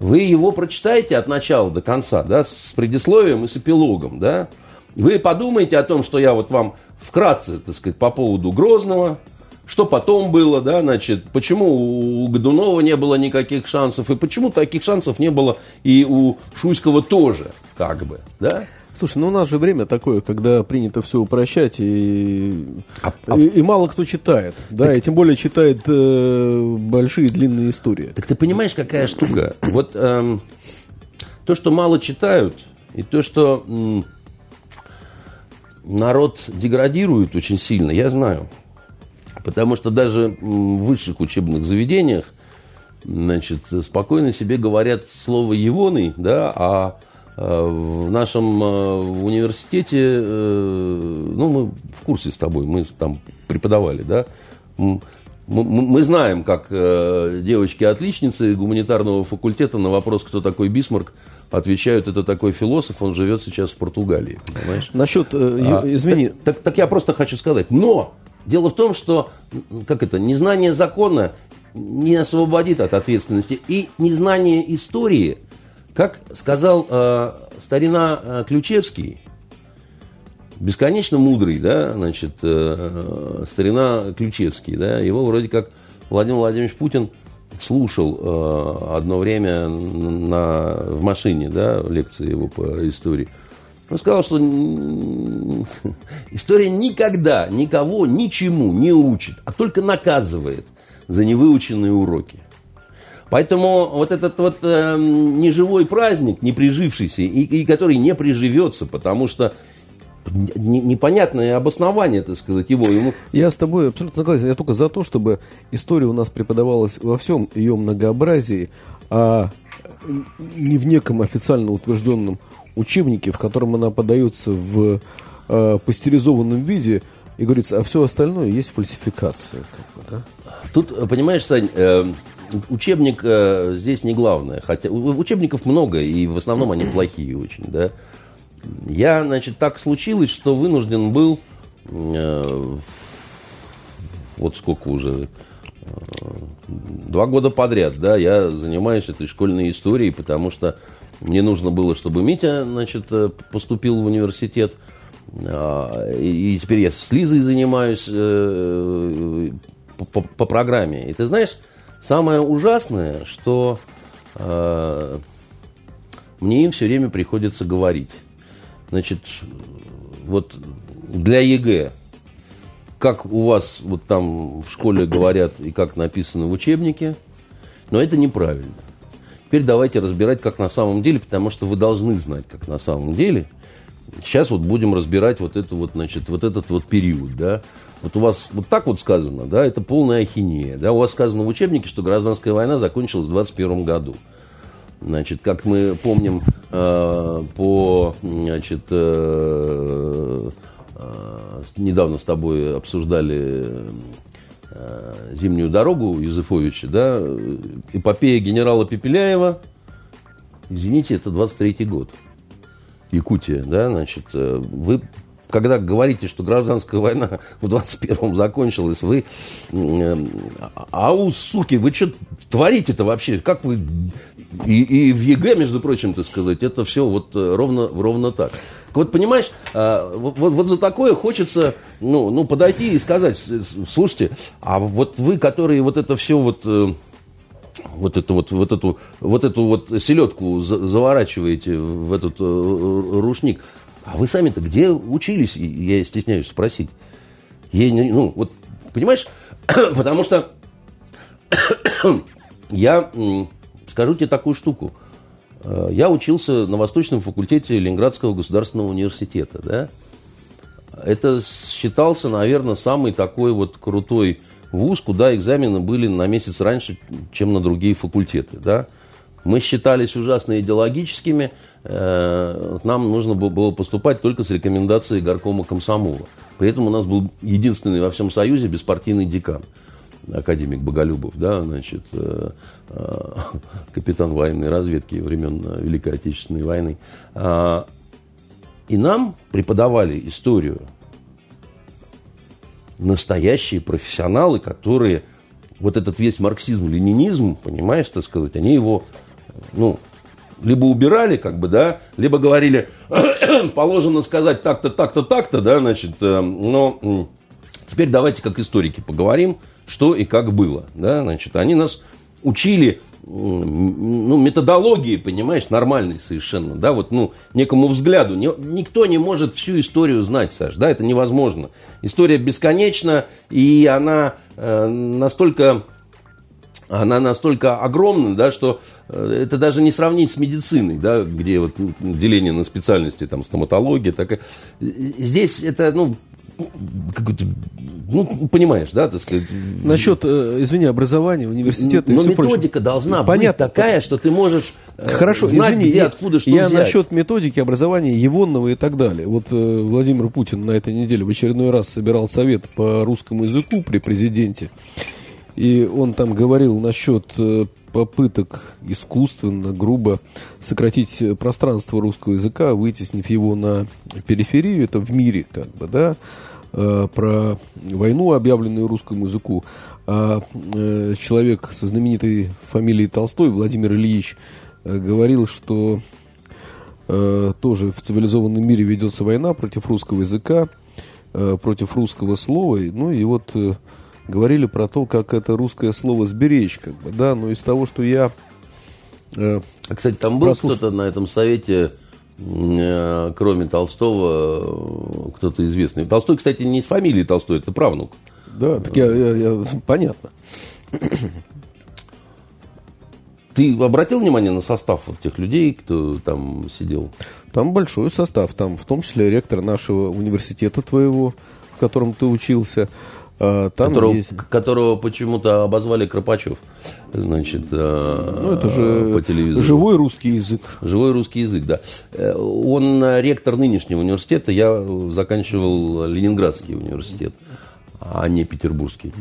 [SPEAKER 2] Вы его прочитаете от начала до конца, да, с предисловием и с эпилогом, да. Вы подумайте о том, что я вот вам вкратце, так сказать, по поводу Грозного, что потом было, да, значит, почему у Годунова не было никаких шансов, и почему таких шансов не было и у Шуйского тоже, как бы, да?
[SPEAKER 1] Слушай, ну у нас же время такое, когда принято все упрощать, и, а, а... и, и мало кто читает, да, так... и тем более читает э, большие длинные истории.
[SPEAKER 2] Так ты понимаешь, какая штука? Вот эм, то, что мало читают, и то, что... М- народ деградирует очень сильно, я знаю. Потому что даже в высших учебных заведениях значит, спокойно себе говорят слово «егоный», да, а в нашем э, университете, э, ну, мы в курсе с тобой, мы там преподавали, да, мы, знаем, как девочки-отличницы гуманитарного факультета на вопрос, кто такой Бисмарк, отвечают, это такой философ, он живет сейчас в Португалии. Понимаешь?
[SPEAKER 1] Насчет, э, а, извини.
[SPEAKER 2] Так, так, так я просто хочу сказать. Но дело в том, что, как это, незнание закона не освободит от ответственности. И незнание истории, как сказал э, старина э, Ключевский, бесконечно мудрый, да, значит, э, старина Ключевский, да, его вроде как Владимир Владимирович Путин слушал э, одно время на, в машине да, лекции его по истории. Он сказал, что история никогда никого ничему не учит, а только наказывает за невыученные уроки. Поэтому вот этот вот э, неживой праздник, не прижившийся, и, и который не приживется, потому что непонятное обоснование, так сказать, его. Ему...
[SPEAKER 1] Я с тобой абсолютно согласен. Я только за то, чтобы история у нас преподавалась во всем ее многообразии, а не в неком официально утвержденном учебнике, в котором она подается в э, пастеризованном виде, и говорится, а все остальное есть фальсификация. Как бы, да?
[SPEAKER 2] Тут, понимаешь, Сань, э, учебник э, здесь не главное. Хотя учебников много, и в основном они плохие очень, да. Я, значит, так случилось, что вынужден был э, вот сколько уже, э, два года подряд, да, я занимаюсь этой школьной историей, потому что мне нужно было, чтобы Митя, значит, э, поступил в университет. А, и теперь я с Лизой занимаюсь э, по, по программе. И ты знаешь, самое ужасное, что э, мне им все время приходится говорить. Значит, вот для ЕГЭ, как у вас вот там в школе говорят и как написано в учебнике, но это неправильно. Теперь давайте разбирать, как на самом деле, потому что вы должны знать, как на самом деле. Сейчас вот будем разбирать вот, это вот, значит, вот этот вот период, да. Вот у вас вот так вот сказано, да, это полная ахинея. Да? У вас сказано в учебнике, что гражданская война закончилась в 21 году. Значит, как мы помним э, по, значит, э, э, недавно с тобой обсуждали Э, «Зимнюю дорогу» Юзефовича, да, эпопея генерала Пепеляева, извините, это 23-й год. Якутия, да, значит, э, вы когда говорите, что гражданская война в 21-м закончилась, вы... Э, ау, суки, вы что творите-то вообще? Как вы... И, и в ЕГЭ, между прочим, так сказать, это все вот ровно, ровно так. Вот понимаешь, а, вот, вот за такое хочется ну, ну, подойти и сказать, слушайте, а вот вы, которые вот это все вот э, вот эту вот, вот эту, вот эту вот селедку заворачиваете в этот э, рушник, а вы сами-то где учились, я стесняюсь спросить. Я, ну, вот, понимаешь, потому что я скажу тебе такую штуку – Э, я учился на Восточном факультете Ленинградского государственного университета. Да? Это считался, наверное, самый такой вот крутой вуз, куда экзамены были на месяц раньше, чем на другие факультеты. Да? Мы считались ужасно идеологическими, нам нужно было поступать только с рекомендацией горкома комсомола. При этом у нас был единственный во всем Союзе беспартийный декан академик Боголюбов, да, значит, э, э, капитан военной разведки времен Великой Отечественной войны. А, и нам преподавали историю настоящие профессионалы, которые вот этот весь марксизм-ленинизм, понимаешь, так сказать, они его, ну, либо убирали, как бы, да, либо говорили, положено сказать так-то, так-то, так-то, да, значит, э, но теперь давайте как историки поговорим, что и как было. Да? Значит, они нас учили ну, методологии, понимаешь, нормальной совершенно, да, вот, ну, некому взгляду. Никто не может всю историю знать, Саш, да, это невозможно. История бесконечна, и она э, настолько, она настолько огромна, да, что э, это даже не сравнить с медициной, да, где вот деление на специальности, там, стоматология, так, здесь это, ну, какой-то, ну, понимаешь, да, так сказать.
[SPEAKER 1] Насчет, э, извини, образования, университета
[SPEAKER 2] Но и методика прочее. должна Понятно. быть такая, что ты можешь
[SPEAKER 1] э, Хорошо, знать, извини, где, откуда, что Я взять. насчет методики образования Евонного и так далее. Вот э, Владимир Путин на этой неделе в очередной раз собирал совет по русскому языку при президенте. И он там говорил насчет э, попыток искусственно, грубо сократить пространство русского языка, вытеснив его на периферию, это в мире, как бы, да, э, про войну, объявленную русскому языку. А э, человек со знаменитой фамилией Толстой, Владимир Ильич, говорил, что тоже в цивилизованном мире ведется война против русского языка, против русского слова. Ну и вот говорили про то, как это русское слово сберечь, как бы, да, но из того, что я...
[SPEAKER 2] Э, а, кстати, там был прослуш... кто-то на этом совете, э, кроме Толстого, э, кто-то известный. Толстой, кстати, не из фамилии Толстой, это правнук.
[SPEAKER 1] Да, так я, я, я понятно.
[SPEAKER 2] Ты обратил внимание на состав вот тех людей, кто там сидел?
[SPEAKER 1] Там большой состав, там в том числе ректор нашего университета твоего, в котором ты учился,
[SPEAKER 2] там которого, есть... которого почему-то обозвали Кропачев, значит,
[SPEAKER 1] а, ну, это же по телевизору. Живой русский язык.
[SPEAKER 2] Живой русский язык, да. Э, он ректор нынешнего университета, я заканчивал Ленинградский университет, а не Петербургский.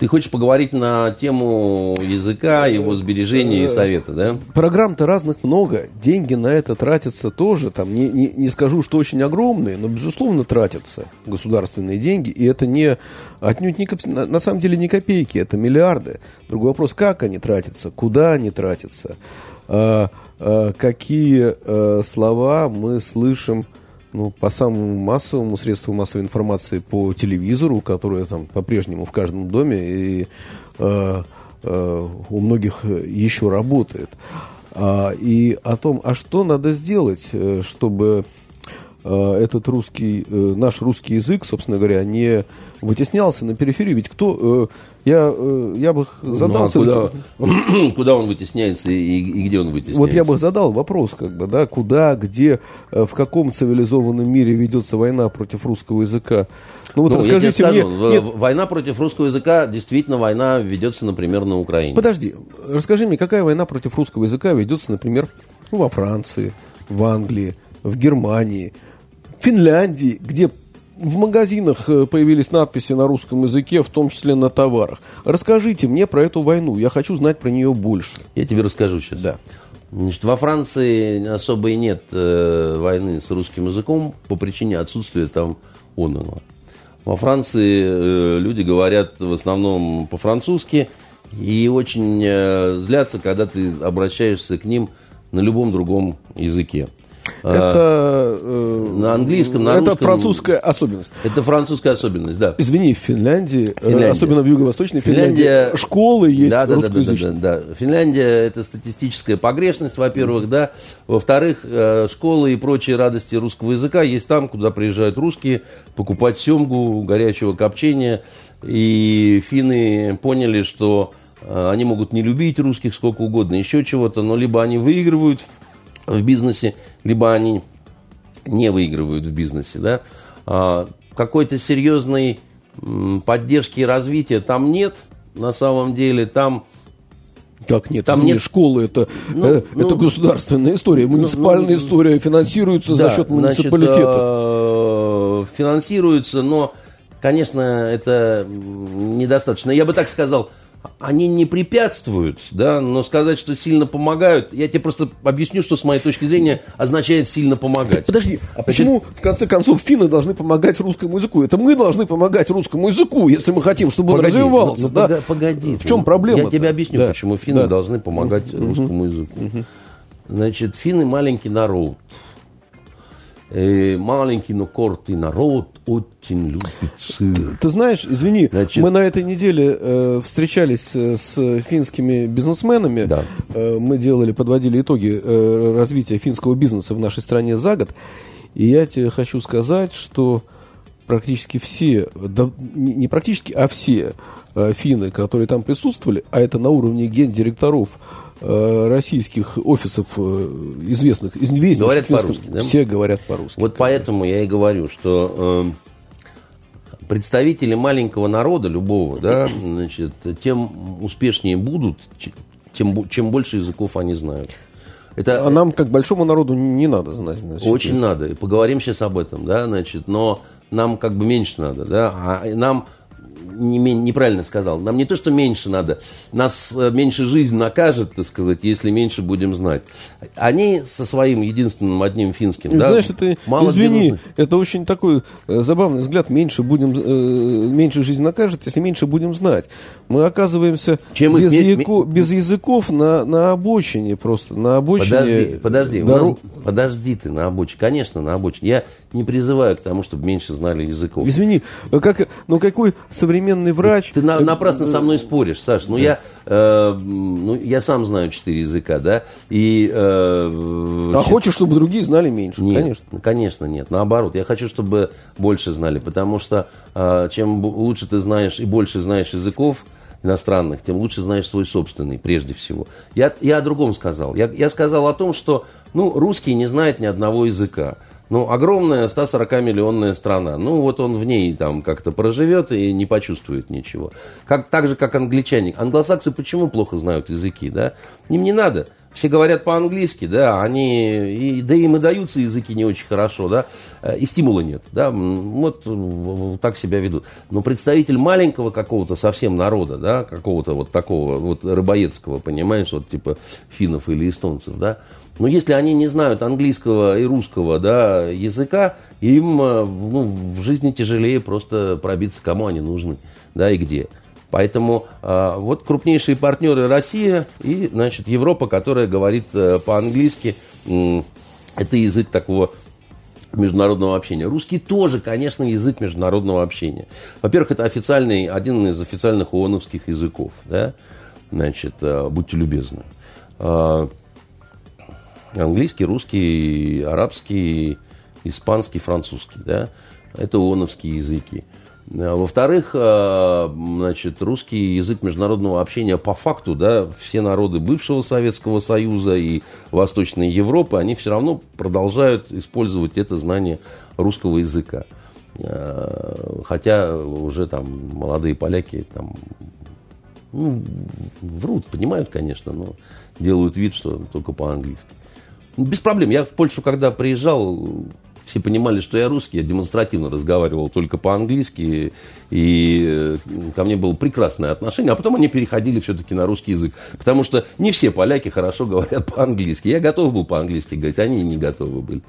[SPEAKER 2] А, Ты хочешь поговорить на тему языка, его сбережения и совета, да?
[SPEAKER 1] Программ-то разных много. Деньги на это тратятся тоже. Там не, не, не скажу, что очень огромные, но, безусловно, тратятся государственные деньги. И это не отнюдь не, на, на самом деле не копейки, это миллиарды. Другой вопрос, как они тратятся, куда они тратятся, э, э, какие э, слова мы слышим ну, по самому массовому средству массовой информации, по телевизору, которое там по-прежнему в каждом доме и э, э, у многих еще работает. А, и о том, а что надо сделать, э, чтобы этот русский, э, наш русский язык, собственно говоря, не вытеснялся на периферии. Ведь кто, я, я бы задал...
[SPEAKER 2] Ну, а куда, куда он вытесняется и, и где он вытесняется?
[SPEAKER 1] Вот я бы задал вопрос, как бы, да, куда, где, в каком цивилизованном мире ведется война против русского языка.
[SPEAKER 2] Ну вот ну, расскажите мне... Нет. Война против русского языка, действительно, война ведется, например, на Украине.
[SPEAKER 1] Подожди, расскажи мне, какая война против русского языка ведется, например, ну, во Франции, в Англии, в Германии, Финляндии, где в магазинах э, появились надписи на русском языке, в том числе на товарах. Расскажите мне про эту войну. Я хочу знать про нее больше.
[SPEAKER 2] Я тебе расскажу сейчас.
[SPEAKER 1] Да.
[SPEAKER 2] Значит, во Франции особо и нет э, войны с русским языком по причине отсутствия там онного. Во Франции э, люди говорят в основном по-французски и очень э, злятся, когда ты обращаешься к ним на любом другом языке.
[SPEAKER 1] Это э,
[SPEAKER 2] на английском, на
[SPEAKER 1] Это
[SPEAKER 2] русском,
[SPEAKER 1] французская особенность.
[SPEAKER 2] Это французская особенность, да.
[SPEAKER 1] Извини, в Финляндии, э, Финляндия. особенно в юго-восточной Финляндии, Финляндия, школы есть
[SPEAKER 2] да, да, русскоязычные. Да, да, да, да. Финляндия это статистическая погрешность, во-первых, да. Во-вторых, э, школы и прочие радости русского языка есть там, куда приезжают русские покупать семгу, горячего копчения. И финны поняли, что они могут не любить русских сколько угодно, еще чего-то, но либо они выигрывают в бизнесе, либо они не выигрывают в бизнесе. Да? А, какой-то серьезной поддержки и развития там нет на самом деле. Там
[SPEAKER 1] как нет? Там нет школы, это, ну, э, ну, это государственная история, ну, муниципальная ну, история, финансируется да, за счет муниципалитета.
[SPEAKER 2] Значит, э, финансируется, но, конечно, это недостаточно. Я бы так сказал, они не препятствуют, да, но сказать, что сильно помогают, я тебе просто объясню, что с моей точки зрения означает сильно помогать.
[SPEAKER 1] Подожди, а почему, в конце концов, финны должны помогать русскому языку? Это мы должны помогать русскому языку, если мы хотим, чтобы погоди, он развивался. Ну,
[SPEAKER 2] да? Погоди.
[SPEAKER 1] В чем проблема?
[SPEAKER 2] Я тебе объясню, да. почему финны да. должны помогать угу. русскому языку. Угу. Значит, финны маленький народ. Э, маленький, но коротый народ очень любит сыр.
[SPEAKER 1] Ты знаешь, извини, Значит, мы на этой неделе э, встречались э, с финскими бизнесменами.
[SPEAKER 2] Да.
[SPEAKER 1] Э, мы делали, подводили итоги э, развития финского бизнеса в нашей стране за год. И я тебе хочу сказать, что практически все, да, не практически, а все э, финны, которые там присутствовали, а это на уровне гендиректоров Э, российских офисов э, известных, известных
[SPEAKER 2] говорят по-русски, да?
[SPEAKER 1] Все говорят по-русски.
[SPEAKER 2] Вот поэтому я и говорю, что э, представители маленького народа, любого, да, значит, тем успешнее будут, тем, чем больше языков они знают.
[SPEAKER 1] Это, а нам, как большому народу, не надо знать. Значит,
[SPEAKER 2] очень язык. надо. И поговорим сейчас об этом, да, значит, но нам как бы меньше надо, да, а нам не, неправильно сказал. Нам не то, что меньше надо, нас э, меньше жизнь накажет, так сказать, если меньше будем знать. Они со своим единственным одним финским,
[SPEAKER 1] да, знаешь, это, мало извини, это очень такой э, забавный взгляд. Меньше будем, э, меньше жизнь накажет, если меньше будем знать. Мы оказываемся Чем без, их, яко, без языков на, на обочине просто, на обочине.
[SPEAKER 2] Подожди, подожди, дорог... нас, подожди ты на обочине, конечно, на обочине. Я не призываю к тому, чтобы меньше знали языков.
[SPEAKER 1] Извини, как, ну какой современный врач...
[SPEAKER 2] Ты на, напрасно со мной споришь, Саш. Ну, да. я, э, ну, я сам знаю четыре языка, да, и...
[SPEAKER 1] Э, а хочешь, чтобы другие знали меньше?
[SPEAKER 2] Нет, конечно. Конечно, нет. Наоборот, я хочу, чтобы больше знали, потому что э, чем лучше ты знаешь и больше знаешь языков, иностранных, тем лучше знаешь свой собственный, прежде всего. Я, я о другом сказал. Я, я сказал о том, что ну, русский не знает ни одного языка. Ну, огромная 140-миллионная страна. Ну, вот он в ней там как-то проживет и не почувствует ничего. Как, так же, как англичане. Англосаксы почему плохо знают языки, да? Им не надо. все говорят по-английски, да, они, и, да им и даются языки не очень хорошо, да, э, и стимула нет, да, вот, вот так себя ведут. Но представитель маленького какого-то совсем народа, да, какого-то вот такого вот рыбоедского, понимаешь, вот типа финнов или эстонцев, да, но если они не знают английского и русского да, языка, им э, ну, в жизни тяжелее просто пробиться, кому они нужны, да, и где. Поэтому э, вот крупнейшие партнеры Россия и, значит, Европа, которая говорит э, по-английски, э, это язык такого международного общения. Русский тоже, конечно, язык международного общения. Во-первых, это официальный, один из официальных ООНовских языков. Да? Значит, э, будьте любезны. Английский, русский, арабский, испанский, французский. Да? Это ООНовские языки. Э, во-вторых, э, значит, русский язык международного общения по факту, да, все народы бывшего Советского Союза и Восточной Европы, они все равно продолжают использовать это знание русского языка. Э, хотя уже там молодые поляки там, ну, врут, понимают, конечно, но делают вид, что только по-английски. Без проблем. Я в Польшу, когда приезжал, все понимали, что я русский, я демонстративно разговаривал только по-английски, и э, ко мне было прекрасное отношение, а потом они переходили все-таки на русский язык, потому что не все поляки хорошо говорят по-английски. Я готов был по-английски говорить, они не готовы были.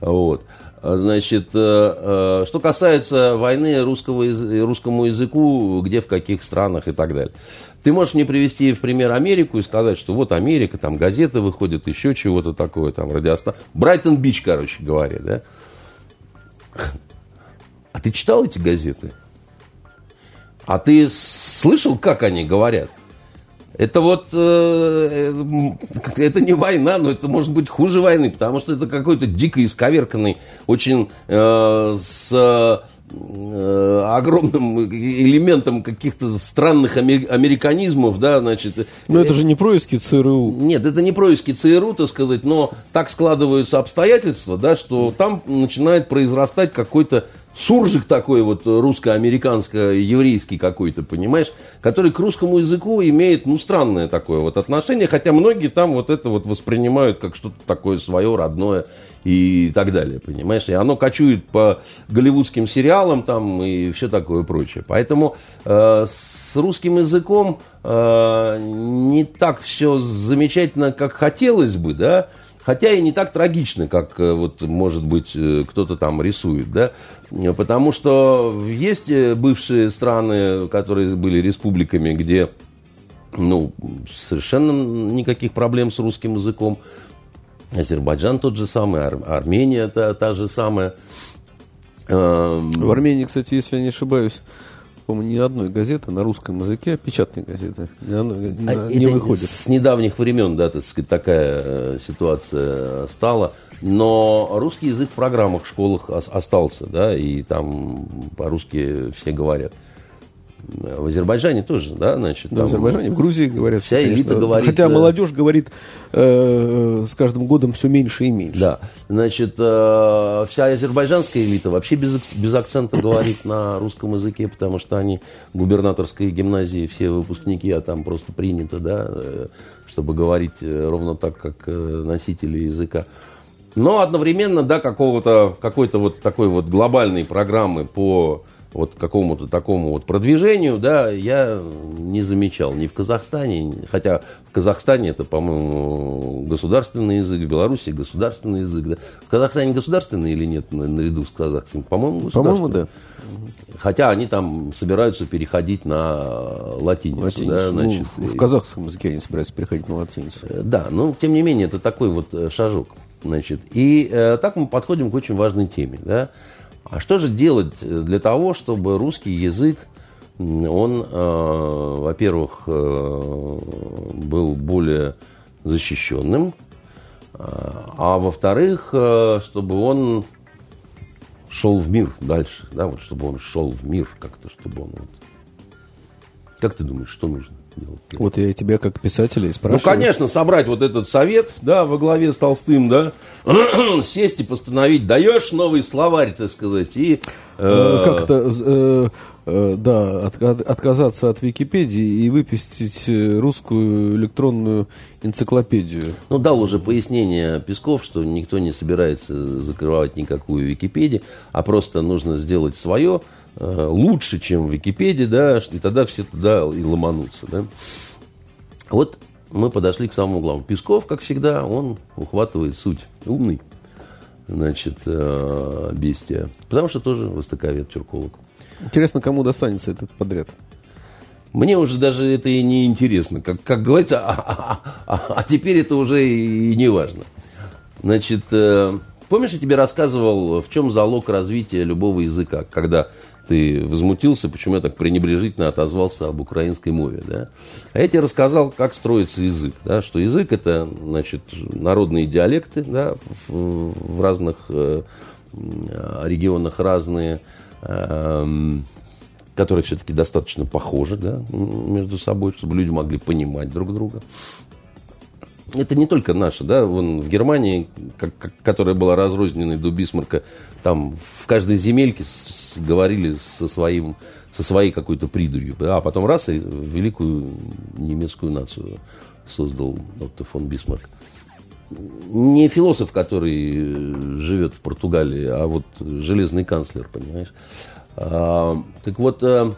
[SPEAKER 2] Вот. Значит, э, э, что касается войны русского, русскому языку, где, в каких странах и так далее. Ты можешь мне привести в пример Америку и сказать, что вот Америка, там газеты выходят, еще чего-то такое, там радиостанция. Брайтон-Бич, короче говоря, да? А ты читал эти газеты? А ты слышал, как они говорят? Это вот, э, э, это не война, но это может быть хуже войны, потому что это какой-то дико исковерканный, очень э, с огромным элементом каких-то странных американизмов, да, значит.
[SPEAKER 1] Но это, это же не происки ЦРУ.
[SPEAKER 2] Нет, это не происки ЦРУ, так сказать, но так складываются обстоятельства, да, что там начинает произрастать какой-то суржик такой вот русско-американско-еврейский какой-то, понимаешь, который к русскому языку имеет, ну, странное такое вот отношение, хотя многие там вот это вот воспринимают как что-то такое свое, родное и так далее, понимаешь, и оно кочует по голливудским сериалам там и все такое прочее. Поэтому э, с русским языком э, не так все замечательно, как хотелось бы, да, Хотя и не так трагично, как, э, вот, может быть, э, кто-то там рисует, да, потому что есть э, бывшие страны, которые были республиками, где, ну, совершенно никаких проблем с русским языком. Азербайджан тот же самый, Ар- Армения та, та же самая.
[SPEAKER 1] Эм, В Армении, кстати, если я не ошибаюсь, по-моему, ни одной газеты на русском языке, печатной газеты, ни одной,
[SPEAKER 2] а не выходит. С недавних времен, да, так сказать, такая э, ситуация стала. Но русский язык в программах в школах остался, да, и там по-русски все говорят. В Азербайджане тоже, да, значит.
[SPEAKER 1] Да, там, в Азербайджане, в Грузии говорят.
[SPEAKER 2] Вся конечно, элита говорит.
[SPEAKER 1] Хотя молодежь говорит э, с каждым годом все меньше и меньше.
[SPEAKER 2] Да, значит, э, вся азербайджанская элита вообще без, без акцента говорит на русском языке, потому что они губернаторской гимназии, все выпускники, а там просто принято, да, э, чтобы говорить э, ровно так, как э, носители языка. Но одновременно, да, какого-то, какой-то вот такой вот глобальной программы по вот какому-то такому вот продвижению, да, я не замечал ни в Казахстане, хотя в Казахстане это, по-моему, государственный язык, в Беларуси государственный язык, да. В Казахстане государственный или нет, наряду с казахским? По-моему,
[SPEAKER 1] По-моему, да.
[SPEAKER 2] Хотя они там собираются переходить на латиницу. латиницу. Да,
[SPEAKER 1] ну, значит, ну, в казахском языке они собираются переходить на латиницу.
[SPEAKER 2] Э, да, но тем не менее это такой вот э, шажок. Значит, и э, так мы подходим к очень важной теме. Да? А что же делать для того, чтобы русский язык, он, э, во-первых, э, был более защищенным, а во-вторых, э, чтобы он шел в мир дальше, да, вот чтобы он шел в мир как-то, чтобы он вот. Как ты думаешь, что нужно?
[SPEAKER 1] Делать. Вот я тебя как писателя и ну,
[SPEAKER 2] спрашиваю. Ну, конечно, собрать вот этот совет, да, во главе с Толстым, да, сесть и постановить, даешь новый словарь, так сказать, и...
[SPEAKER 1] Э, э... Как-то... Э, э, да, от, от, отказаться от Википедии и выпустить э, русскую электронную энциклопедию.
[SPEAKER 2] Ну, дал уже пояснение Песков, что никто не собирается закрывать никакую Википедию, а просто нужно сделать свое лучше, чем Википедия, да, и тогда все туда и ломанутся, да. Вот мы подошли к самому главному. Песков, как всегда, он ухватывает суть. Умный, значит, э, бестия. Потому что тоже востоковед, тюрколог.
[SPEAKER 1] Интересно, кому достанется этот подряд?
[SPEAKER 2] Мне уже даже это и не интересно. Как, как говорится, а, а, а, а теперь это уже и не важно. Значит, э, помнишь, я тебе рассказывал, в чем залог развития любого языка, когда ты возмутился, почему я так пренебрежительно отозвался об украинской мове. Да? А я тебе рассказал, как строится язык. Да? Что язык это значит, народные диалекты да? в, в разных э, регионах разные, э, которые все-таки достаточно похожи да? между собой, чтобы люди могли понимать друг друга это не только наша, да, вон в Германии, как, как, которая была разрозненной до Бисмарка, там в каждой земельке с, с, говорили со, своим, со своей какой-то придурью, а потом раз и великую немецкую нацию создал Отто фон Бисмарк. Не философ, который живет в Португалии, а вот железный канцлер, понимаешь. А, так вот, а,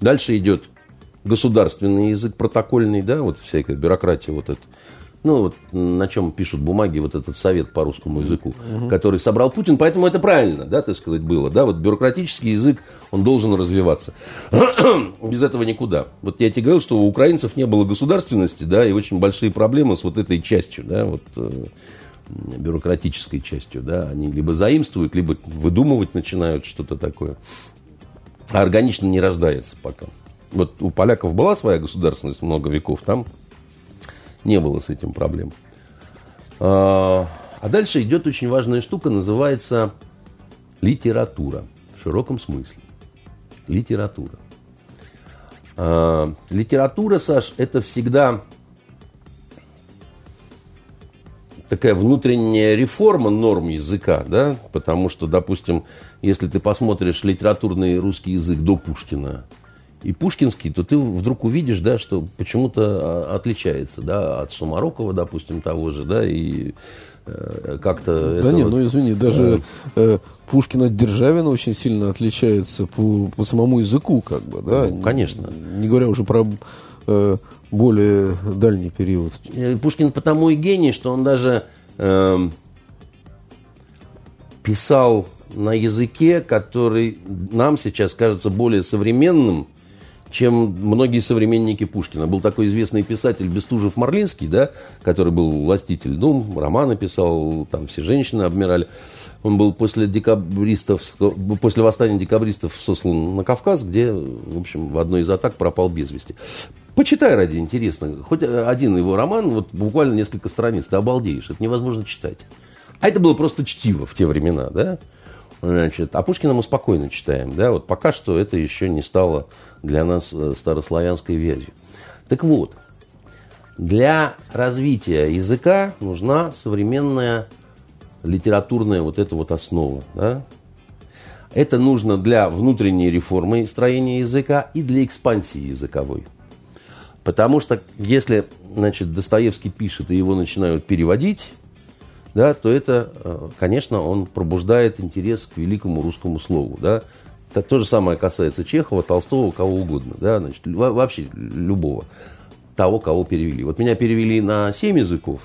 [SPEAKER 2] дальше идет государственный язык, протокольный, да, вот всякая бюрократия вот это. Ну, вот на чем пишут бумаги вот этот совет по русскому языку, угу. который собрал Путин, поэтому это правильно, да, так сказать, было, да, вот бюрократический язык, он должен развиваться. Без этого никуда. Вот я тебе говорил, что у украинцев не было государственности, да, и очень большие проблемы с вот этой частью, да, вот э, бюрократической частью, да, они либо заимствуют, либо выдумывать начинают что-то такое, а органично не рождается пока. Вот у поляков была своя государственность много веков, там не было с этим проблем. А, а дальше идет очень важная штука, называется литература в широком смысле. Литература. А, литература, Саш, это всегда такая внутренняя реформа норм языка, да, потому что, допустим, если ты посмотришь литературный русский язык до Пушкина, и пушкинский, то ты вдруг увидишь, да, что почему-то а, отличается, да, от Сумарокова, допустим, того же, да, и э, как-то...
[SPEAKER 1] Да нет, вот, ну извини, даже э, Пушкин от Державина очень сильно отличается по, по самому языку, как бы, да?
[SPEAKER 2] Ну, конечно.
[SPEAKER 1] Не, не говоря уже про э, более дальний период.
[SPEAKER 2] Э, Пушкин потому и гений, что он даже э, писал на языке, который нам сейчас кажется более современным, чем многие современники Пушкина. Был такой известный писатель Бестужев-Марлинский, да, который был властитель ну, романы писал, там все женщины обмирали. Он был после декабристов, после восстания декабристов сослан на Кавказ, где, в общем, в одной из атак пропал без вести. Почитай ради интересно. Хоть один его роман, вот буквально несколько страниц, ты обалдеешь. Это невозможно читать. А это было просто чтиво в те времена, да? Значит, а Пушкина мы спокойно читаем. Да? Вот пока что это еще не стало для нас э, старославянской вязью. Так вот, для развития языка нужна современная литературная вот эта вот основа. Да? Это нужно для внутренней реформы строения языка и для экспансии языковой. Потому что если значит, Достоевский пишет, и его начинают переводить, да, то это, э, конечно, он пробуждает интерес к великому русскому слову. Да. Это то же самое касается Чехова, Толстого, кого угодно. Да, значит, вообще любого. Того, кого перевели. Вот меня перевели на семь языков,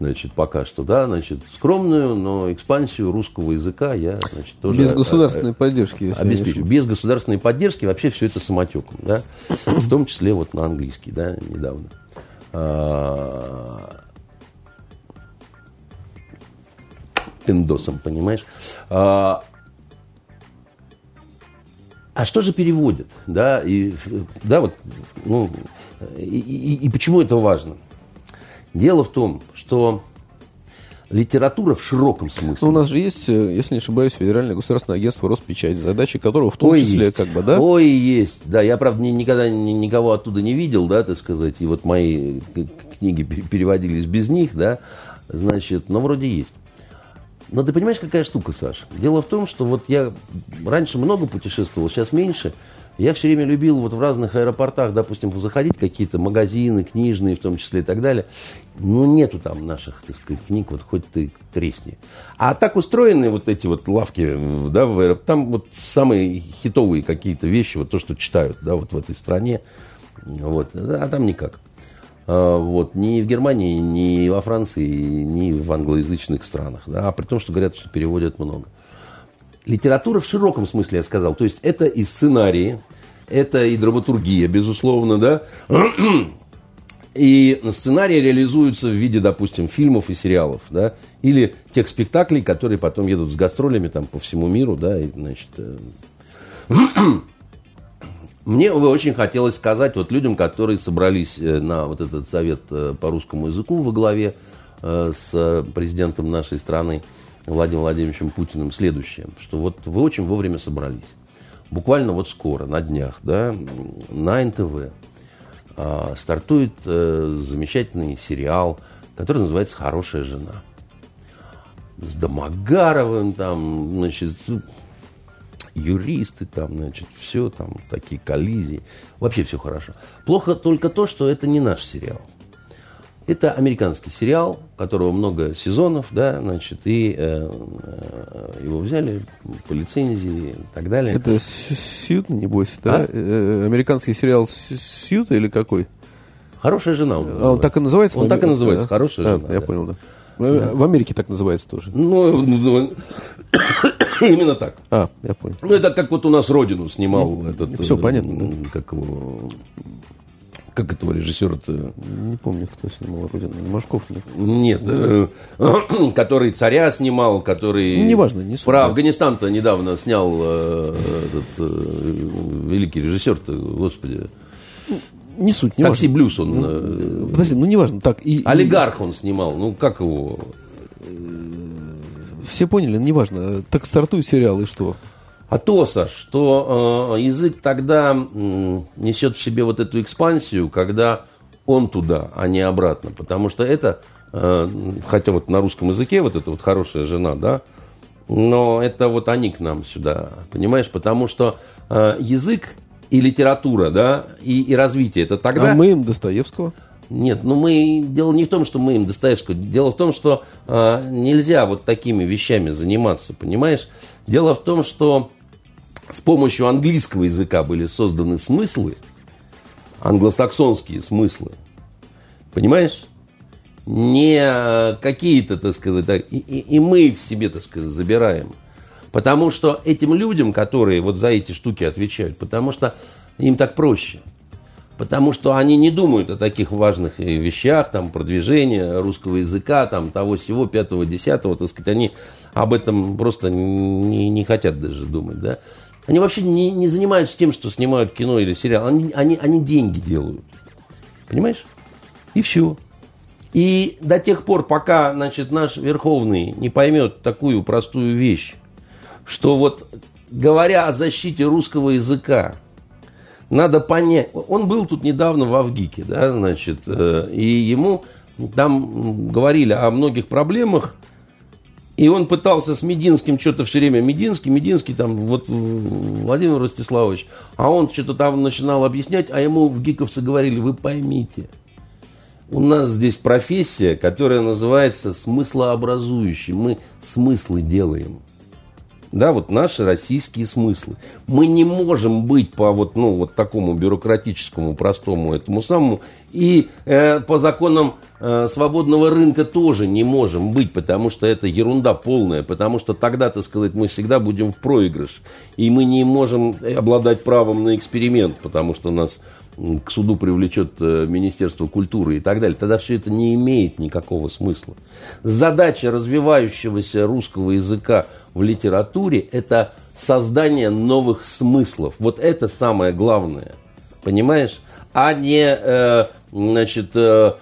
[SPEAKER 2] значит, пока что, да, значит, скромную, но экспансию русского языка я, значит, тоже...
[SPEAKER 1] Без государственной поддержки,
[SPEAKER 2] если обеспечу. Без государственной поддержки вообще все это самотеком, да, в том числе вот на английский, да, недавно. А, пиндосом, понимаешь? А, а что же переводят? Да, и, да, вот, ну, и, и, и почему это важно? Дело в том, что литература в широком смысле.
[SPEAKER 1] Но ну, у нас же есть, э, если не ошибаюсь, Федеральное государственное агентство Роспечать, задачи которого в том Ой, числе,
[SPEAKER 2] есть.
[SPEAKER 1] как бы, да?
[SPEAKER 2] Ой, есть. Да, я, правда, ни, никогда ни, никого оттуда не видел, да, так сказать, и вот мои книги переводились без них, да, значит, но вроде есть. Но ты понимаешь, какая штука, Саша? Дело в том, что вот я раньше много путешествовал, сейчас меньше. Я все время любил вот в разных аэропортах, допустим, заходить какие-то магазины, книжные в том числе и так далее. Ну, нету там наших, так сказать, книг, вот хоть ты тресни. А так устроены вот эти вот лавки, да, в аэропортах, там вот самые хитовые какие-то вещи, вот то, что читают, да, вот в этой стране. Вот, а там никак. А, вот, ни в Германии, ни во Франции, ни в англоязычных странах. Да, а при том, что говорят, что переводят много. Литература в широком смысле, я сказал. То есть это и сценарии, это и драматургия, безусловно, да. И сценарии реализуются в виде, допустим, фильмов и сериалов, да, или тех спектаклей, которые потом едут с гастролями там по всему миру, да, и, значит, э, мне бы очень хотелось сказать вот людям, которые собрались э, на вот этот совет э, по русскому языку во главе с президентом нашей страны, Владимиром Владимировичем Путиным следующее, что вот вы очень вовремя собрались. Буквально вот скоро, на днях, да, на НТВ а, стартует замечательный сериал, который называется «Хорошая жена». С Домогаровым там, значит, юристы там, значит, все там, такие коллизии. Вообще все хорошо. Плохо только то, что это не наш сериал. Это американский сериал, у которого много сезонов, да, значит, и э, э, его взяли по лицензии и так далее.
[SPEAKER 1] Это Сьют, не бойся, да? А? Э, американский сериал Сьют или какой?
[SPEAKER 2] Хорошая жена
[SPEAKER 1] он А он так и называется?
[SPEAKER 2] Он так и называется, да? хорошая жена.
[SPEAKER 1] Я да. понял, да. Да. В Америке так называется тоже.
[SPEAKER 2] Ну, ну именно так.
[SPEAKER 1] А, я понял.
[SPEAKER 2] Ну, это как вот у нас Родину снимал ну, этот...
[SPEAKER 1] Все понятно.
[SPEAKER 2] Как его как этого режиссера-то?
[SPEAKER 1] Не помню, кто снимал Родину. Машков нет.
[SPEAKER 2] Нет. Э, который царя снимал, который...
[SPEAKER 1] Неважно, не суть.
[SPEAKER 2] Про Афганистан-то недавно снял э, этот э, великий режиссер-то, господи.
[SPEAKER 1] Не суть, не
[SPEAKER 2] Такси
[SPEAKER 1] важно.
[SPEAKER 2] Блюз он... Ну,
[SPEAKER 1] подожди, ну неважно. Так, и,
[SPEAKER 2] Олигарх он снимал, ну как его...
[SPEAKER 1] Все поняли, неважно. Так стартует сериал, и что?
[SPEAKER 2] А то, Саш, что э, язык тогда э, несет в себе вот эту экспансию, когда он туда, а не обратно. Потому что это, э, хотя вот на русском языке вот эта вот хорошая жена, да, но это вот они к нам сюда, понимаешь? Потому что э, язык и литература, да, и, и развитие это тогда...
[SPEAKER 1] А мы им Достоевского?
[SPEAKER 2] Нет, ну мы... Дело не в том, что мы им Достоевского. Дело в том, что э, нельзя вот такими вещами заниматься, понимаешь? Дело в том, что с помощью английского языка были созданы смыслы, англосаксонские смыслы. Понимаешь? Не какие-то, так сказать, так, и, и, мы их себе, так сказать, забираем. Потому что этим людям, которые вот за эти штуки отвечают, потому что им так проще. Потому что они не думают о таких важных вещах, там, продвижения русского языка, там, того всего, пятого, десятого, так сказать, они об этом просто не, не хотят даже думать, да. Они вообще не, не занимаются тем, что снимают кино или сериал. Они, они, они деньги делают. Понимаешь? И все. И до тех пор, пока значит, наш Верховный не поймет такую простую вещь, что вот говоря о защите русского языка, надо понять, он был тут недавно в Авгике, да, значит, э, и ему там говорили о многих проблемах, и он пытался с Мединским что-то все время, Мединский, Мединский, там, вот Владимир Ростиславович, а он что-то там начинал объяснять, а ему в Гиковце говорили, вы поймите, у нас здесь профессия, которая называется смыслообразующей. Мы смыслы делаем да, вот наши российские смыслы. Мы не можем быть по вот, ну, вот такому бюрократическому, простому этому самому, и э, по законам э, свободного рынка тоже не можем быть, потому что это ерунда полная, потому что тогда, так сказать, мы всегда будем в проигрыш, и мы не можем обладать правом на эксперимент, потому что нас к суду привлечет э, Министерство культуры и так далее, тогда все это не имеет никакого смысла. Задача развивающегося русского языка в литературе – это создание новых смыслов. Вот это самое главное, понимаешь? А не, э, значит, э,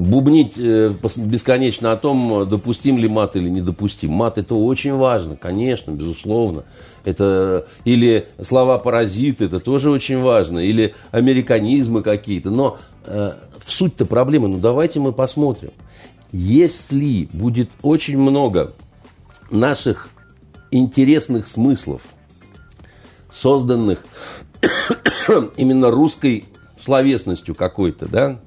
[SPEAKER 2] бубнить э, бесконечно о том, допустим ли мат или недопустим. Мат это очень важно, конечно, безусловно. Это, или слова паразиты, это тоже очень важно. Или американизмы какие-то. Но э, в суть-то проблемы, ну давайте мы посмотрим. если будет очень много наших интересных смыслов, созданных именно русской словесностью какой-то, да,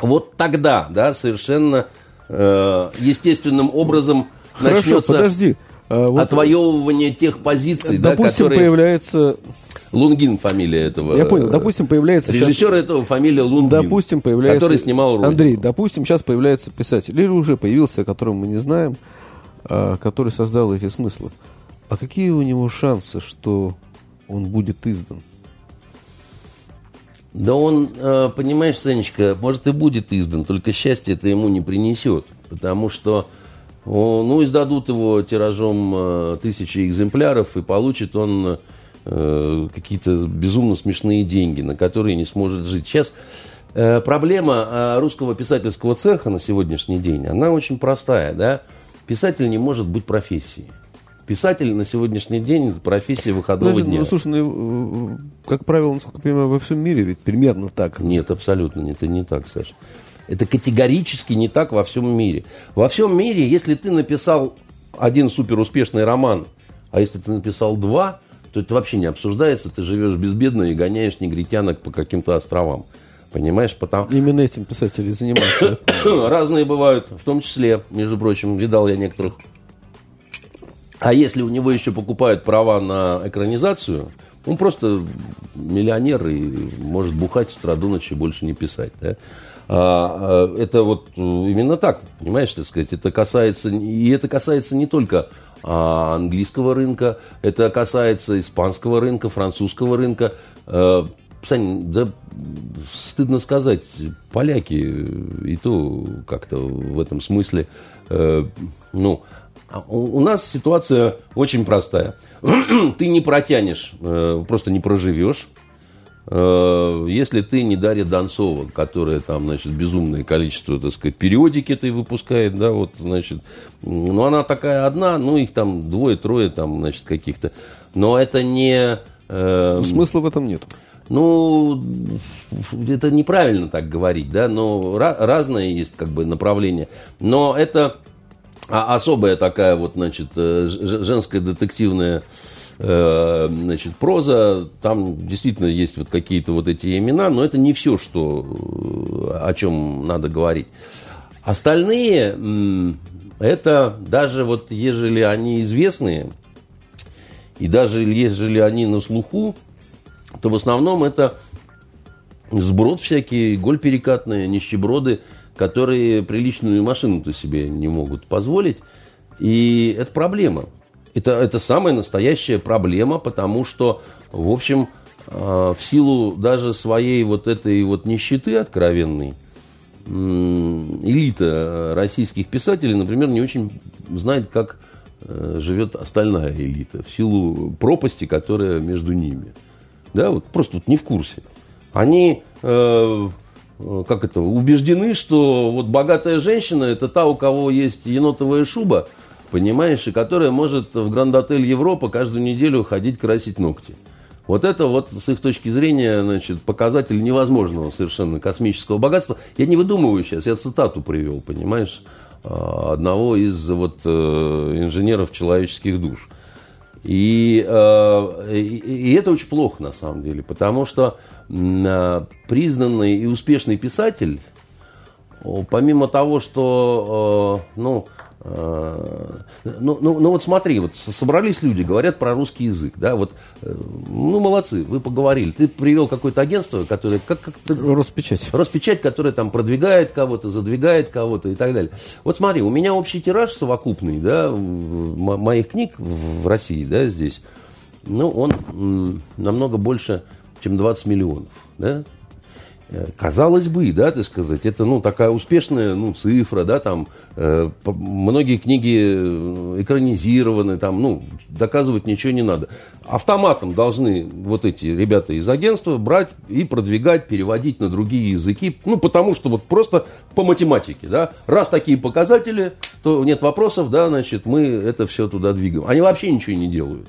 [SPEAKER 2] вот тогда, да, совершенно э, естественным образом
[SPEAKER 1] Хорошо,
[SPEAKER 2] начнется
[SPEAKER 1] подожди. А, вот,
[SPEAKER 2] отвоевывание тех позиций, да,
[SPEAKER 1] допустим,
[SPEAKER 2] которые...
[SPEAKER 1] появляется...
[SPEAKER 2] Лунгин фамилия этого.
[SPEAKER 1] Я понял. Допустим, появляется... сейчас-
[SPEAKER 2] Режиссер этого фамилия Лунгин.
[SPEAKER 1] Допустим, появляется...
[SPEAKER 2] Который снимал «Родину».
[SPEAKER 1] Андрей, допустим, сейчас появляется писатель, или уже появился, о котором мы не знаем, а, который создал эти смыслы. А какие у него шансы, что он будет издан?
[SPEAKER 2] Да он, э, понимаешь, Санечка, может и будет издан, только счастье это ему не принесет. Потому что, ну, издадут его тиражом э, тысячи экземпляров, и получит он э, какие-то безумно смешные деньги, на которые не сможет жить. Сейчас проблема русского писательского цеха на сегодняшний день, она очень простая, да. Писатель не может быть профессией. Писатель на сегодняшний день это профессия выходного
[SPEAKER 1] Подожди,
[SPEAKER 2] дня.
[SPEAKER 1] ну, слушай, ну, как правило, насколько я понимаю, во всем мире ведь примерно так.
[SPEAKER 2] Нет, абсолютно нет, это не так, Саша. Это категорически не так во всем мире. Во всем мире, если ты написал один суперуспешный роман, а если ты написал два, то это вообще не обсуждается, ты живешь безбедно и гоняешь негритянок по каким-то островам. Понимаешь, потому...
[SPEAKER 1] Именно этим писатели занимаются.
[SPEAKER 2] Разные бывают, в том числе, между прочим, видал я некоторых. А если у него еще покупают права на экранизацию, он просто миллионер и может бухать с утра до ночи и больше не писать. Да? А, а, это вот э, именно так, понимаешь, так сказать, это касается, и это касается не только а, английского рынка, это касается испанского рынка, французского рынка. А, Сань, да стыдно сказать, поляки и то как-то в этом смысле, э, ну, у у нас ситуация очень простая. ты не протянешь, э, просто не проживешь. Э, Если ты не Дарья Донцова, которая там, значит, безумное количество, так сказать, периодики этой выпускает, да, вот, значит, ну, она такая одна, ну, их там двое-трое там, значит, каких-то. Но это не... э,
[SPEAKER 1] Ну, Смысла в этом нет.
[SPEAKER 2] ну, это неправильно так говорить, да, но ra- разное есть как бы направление. Но это а- особая такая вот, значит, э, женская детективная э, значит, проза, там действительно есть вот какие-то вот эти имена, но это не все, что, э, о чем надо говорить. Остальные, это даже вот ежели они известные, и даже ежели они на слуху, то в основном это сброд всякие, голь перекатные, нищеброды, которые приличную машину-то себе не могут позволить. И это проблема. Это, это самая настоящая проблема, потому что, в общем, э, в силу даже своей вот этой вот нищеты откровенной, элита российских писателей, например, не очень знает, как э, живет остальная элита, в силу пропасти, которая между ними. Да, вот просто вот не в курсе. Они, э, как это, убеждены, что вот богатая женщина это та, у кого есть енотовая шуба, понимаешь, и которая может в Гранд-отель Европа каждую неделю ходить красить ногти. Вот это вот с их точки зрения, значит, показатель невозможного совершенно космического богатства. Я не выдумываю сейчас, я цитату привел, понимаешь, а, одного из вот э, инженеров человеческих душ. И, э, и, и это очень плохо на самом деле, потому что а, признанный и успешный писатель, помимо того, что, э, ну, э, ну, ну, ну вот смотри, вот собрались люди, говорят про русский язык, да, вот, э, ну молодцы, вы поговорили, ты привел какое-то агентство, которое, как, как
[SPEAKER 1] Роспечать.
[SPEAKER 2] Роспечать, которая там продвигает кого-то, задвигает кого-то и так далее. Вот смотри, у меня общий тираж совокупный, да, моих книг в России, да, здесь, ну, он намного больше, чем 20 миллионов, да. Э, Казалось бы, да, так сказать, это, ну, такая успешная, ну, цифра, да, там, э, многие книги э, экранизированы, там, ну, доказывать ничего не надо. Автоматом должны вот эти ребята из агентства брать и продвигать, переводить на другие языки, ну, потому что вот просто по математике, да, раз такие показатели, то нет вопросов, да, значит, мы это все туда двигаем. Они вообще ничего не делают.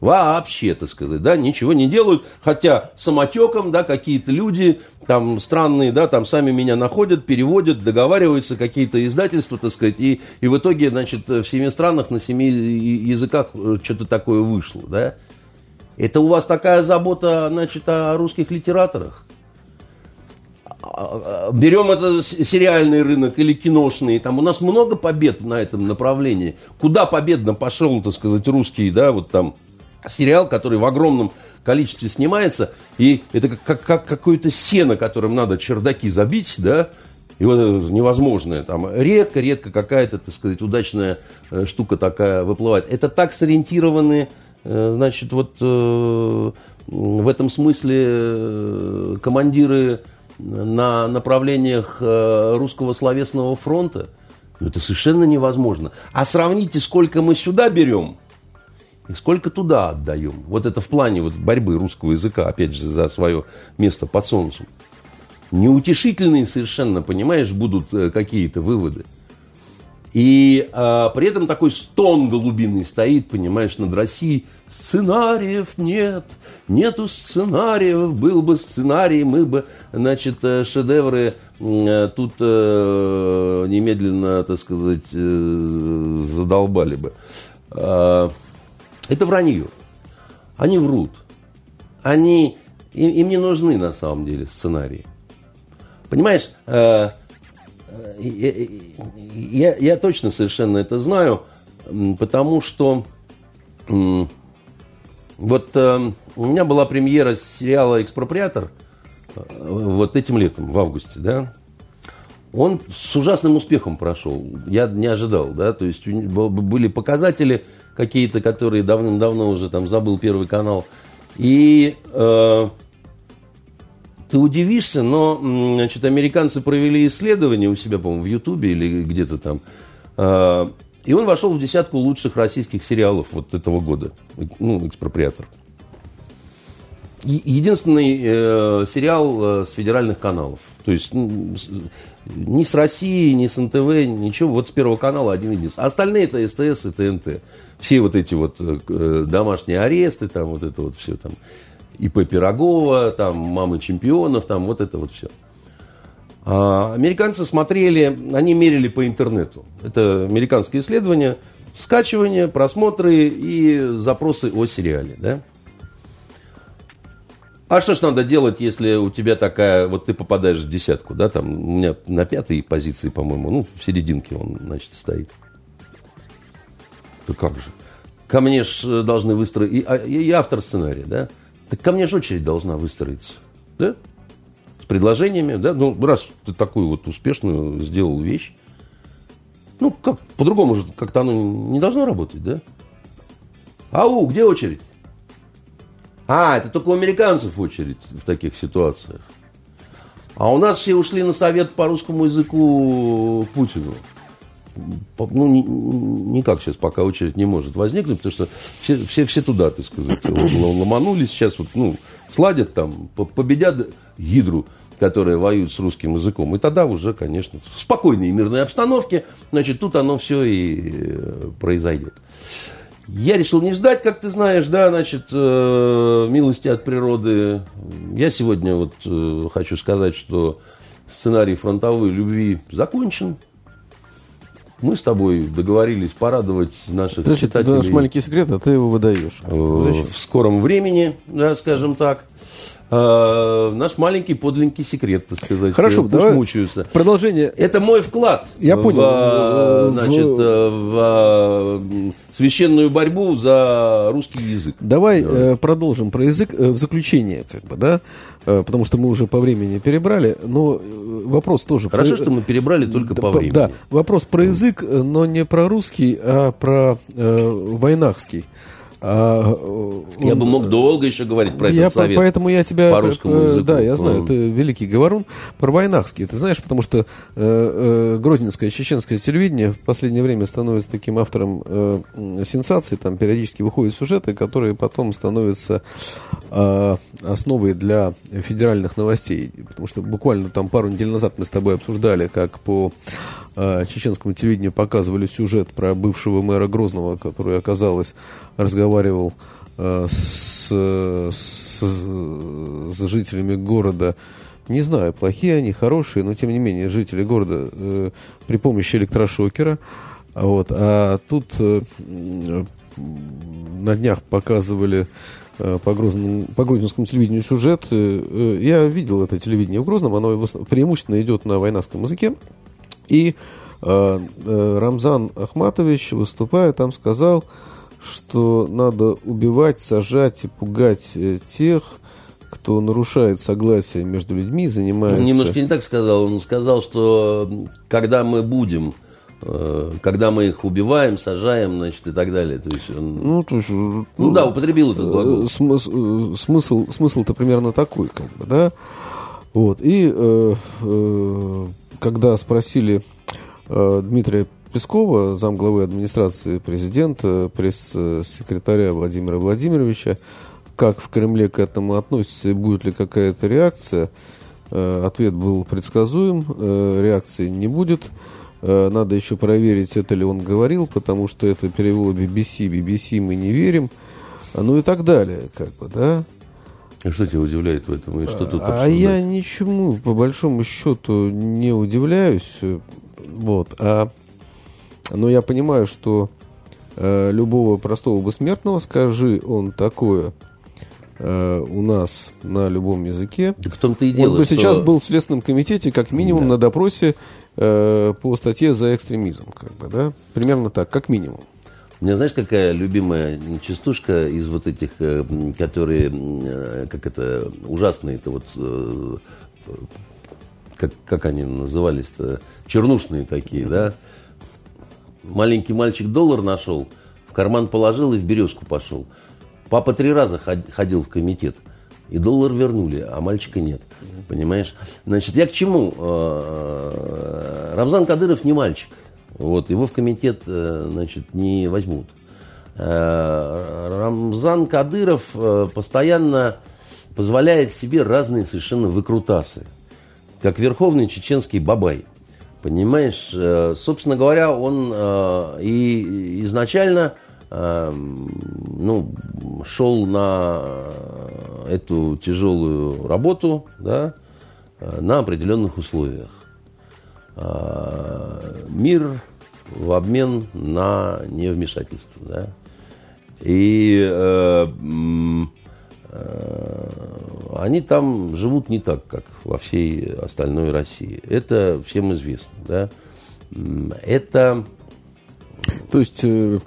[SPEAKER 2] Вообще, так сказать, да, ничего не делают, хотя самотеком, да, какие-то люди там странные, да, там сами меня находят, переводят, договариваются, какие-то издательства, так сказать, и, и в итоге, значит, в семи странах на семи языках э, что-то такое вышло, да. Это у вас такая забота, значит, о русских литераторах? А, а, берем это сериальный рынок или киношный, там у нас много побед на этом направлении. Куда победно пошел, так сказать, русский, да, вот там сериал, который в огромном количестве снимается, и это как, как, как какое-то сено, которым надо чердаки забить, да, и вот невозможное, там редко-редко какая-то, так сказать, удачная э, штука такая выплывает. Это так сориентированы, э, значит, вот э, в этом смысле командиры на направлениях русского словесного фронта, ну, это совершенно невозможно. А сравните, сколько мы сюда берем – и сколько туда отдаем. Вот это в плане вот борьбы русского языка, опять же, за свое место под солнцем. Неутешительные совершенно, понимаешь, будут э, какие-то выводы. И а, при этом такой стон голубиный стоит, понимаешь, над Россией. Сценариев нет, нету сценариев, был бы сценарий, мы бы, значит, э, шедевры э, тут э, немедленно, так сказать, э, задолбали бы. А, это вранье. Они врут. Они, им, им не нужны на самом деле сценарии. Понимаешь, э, э, я, я точно совершенно это знаю, потому что э, вот э, у меня была премьера сериала «Экспроприатор» э, вот этим летом, в августе, да. Он с ужасным успехом прошел. Я не ожидал, да, то есть были показатели – какие-то, которые давным-давно уже там забыл Первый канал. И э, ты удивишься, но значит, американцы провели исследование у себя, по-моему, в Ютубе или где-то там. Э, и он вошел в десятку лучших российских сериалов вот этого года. Ну, экспроприатор. Единственный э, сериал э, с федеральных каналов. То есть ну, ни с России, ни с НТВ, ничего. Вот с Первого канала один единственный. А остальные это СТС и ТНТ. Все вот эти вот э, домашние аресты, там вот это вот все там. ИП Пирогова, там мамы чемпионов, там вот это вот все. А американцы смотрели, они мерили по интернету. Это американское исследование. Скачивание, просмотры и запросы о сериале. Да? А что ж надо делать, если у тебя такая, вот ты попадаешь в десятку, да, там у меня на пятой позиции, по-моему, ну, в серединке он, значит, стоит. То как же? Ко мне же должны выстроить, и, а, и автор сценария, да? Так ко мне же очередь должна выстроиться, да? С предложениями, да? Ну, раз ты такую вот успешную сделал вещь, ну, как, по-другому же как-то оно не должно работать, да? Ау, где очередь? А, это только у американцев очередь в таких ситуациях. А у нас все ушли на совет по русскому языку Путину. Ну, ни, никак сейчас пока очередь не может возникнуть, потому что все, все, все туда, так сказать, ломанулись. Сейчас вот, ну, сладят там, победят гидру, которая воюет с русским языком. И тогда уже, конечно, в спокойной и мирной обстановке, значит, тут оно все и э, произойдет. Я решил не ждать, как ты знаешь, да, значит, э, милости от природы. Я сегодня вот э, хочу сказать, что сценарий фронтовой любви закончен. Мы с тобой договорились порадовать наших
[SPEAKER 1] Значит, читателей. Это наш маленький секрет, а ты его выдаешь. Э,
[SPEAKER 2] в скором времени, да, скажем так. Э, наш маленький подленький секрет, так сказать.
[SPEAKER 1] Хорошо, Пусть давай мучаются. Продолжение.
[SPEAKER 2] Это мой вклад.
[SPEAKER 1] Я в, понял.
[SPEAKER 2] В, значит, в... в священную борьбу за русский язык.
[SPEAKER 1] Давай. Э, продолжим про язык э, в заключение, как бы, да, э, потому что мы уже по времени перебрали, но э, вопрос тоже.
[SPEAKER 2] Хорошо, про... что мы перебрали только да, по времени.
[SPEAKER 1] Да, вопрос про язык, но не про русский, а про э, войнахский.
[SPEAKER 2] А, я бы мог долго еще говорить про
[SPEAKER 1] я
[SPEAKER 2] этот совет.
[SPEAKER 1] Поэтому я тебя...
[SPEAKER 2] По русскому языку.
[SPEAKER 1] Да, я знаю, ты великий говорун. Про Войнахский, ты знаешь, потому что э, э, грозненское чеченское телевидение в последнее время становится таким автором э, сенсаций. Там периодически выходят сюжеты, которые потом становятся э, основой для федеральных новостей. Потому что буквально там пару недель назад мы с тобой обсуждали, как по э, чеченскому телевидению показывали сюжет про бывшего мэра Грозного, который, оказалось, разговаривал э, с, с, с жителями города. Не знаю, плохие они, хорошие, но тем не менее жители города э, при помощи электрошокера. Вот, а тут э, на днях показывали э, по, Грозному, по грузинскому телевидению сюжет. Э, я видел это телевидение в Грозном, оно преимущественно идет на войнавском языке. И э, Рамзан Ахматович, выступая, там сказал, что надо убивать, сажать и пугать тех, кто нарушает согласие между людьми, занимается...
[SPEAKER 2] Он немножко не так сказал. Он сказал, что когда мы будем Э, когда мы их убиваем, сажаем, значит, и так далее. То есть он...
[SPEAKER 1] Ну, то есть,
[SPEAKER 2] ну, ну да, употребил этот глагол.
[SPEAKER 1] Э, смысл, смысл, смысл-то примерно такой, как бы, да. Вот. И э, э, когда спросили э, Дмитрия Пескова, замглавы администрации президента, пресс-секретаря Владимира Владимировича, как в Кремле к этому относится и будет ли какая-то реакция, э, ответ был предсказуем, э, реакции не будет. Э, надо еще проверить, это ли он говорил, потому что это перевело BBC, BBC мы не верим. Ну и так далее, как бы, да.
[SPEAKER 2] И что тебя удивляет в этом? И что тут
[SPEAKER 1] а я ничему, по большому счету, не удивляюсь. Вот. А, но я понимаю, что э, любого простого бессмертного, скажи он такое э, у нас на любом языке,
[SPEAKER 2] так в том-то и дело,
[SPEAKER 1] он бы что... сейчас был в Следственном комитете, как минимум, да. на допросе Э, по статье за экстремизм, как бы, да? Примерно так, как минимум.
[SPEAKER 2] У меня, знаешь, какая любимая частушка из вот этих, э, которые, э, как это, ужасные, это вот, как, как они назывались-то, чернушные такие, да? Маленький мальчик доллар нашел, в карман положил и в березку пошел. Папа три раза ходил в комитет – и доллар вернули, а мальчика нет. Понимаешь? Значит, я к чему? Э, Рамзан Кадыров не мальчик. Вот, его в комитет, э, значит, не возьмут. Э, Рамзан Кадыров постоянно позволяет себе разные совершенно выкрутасы. Как верховный чеченский бабай. Понимаешь? Собственно говоря, он и изначально ну, шел на эту тяжелую работу да, на определенных условиях. Мир в обмен на невмешательство. Да? И э, э, они там живут не так, как во всей остальной России. Это всем известно. Да? Это...
[SPEAKER 1] То есть э,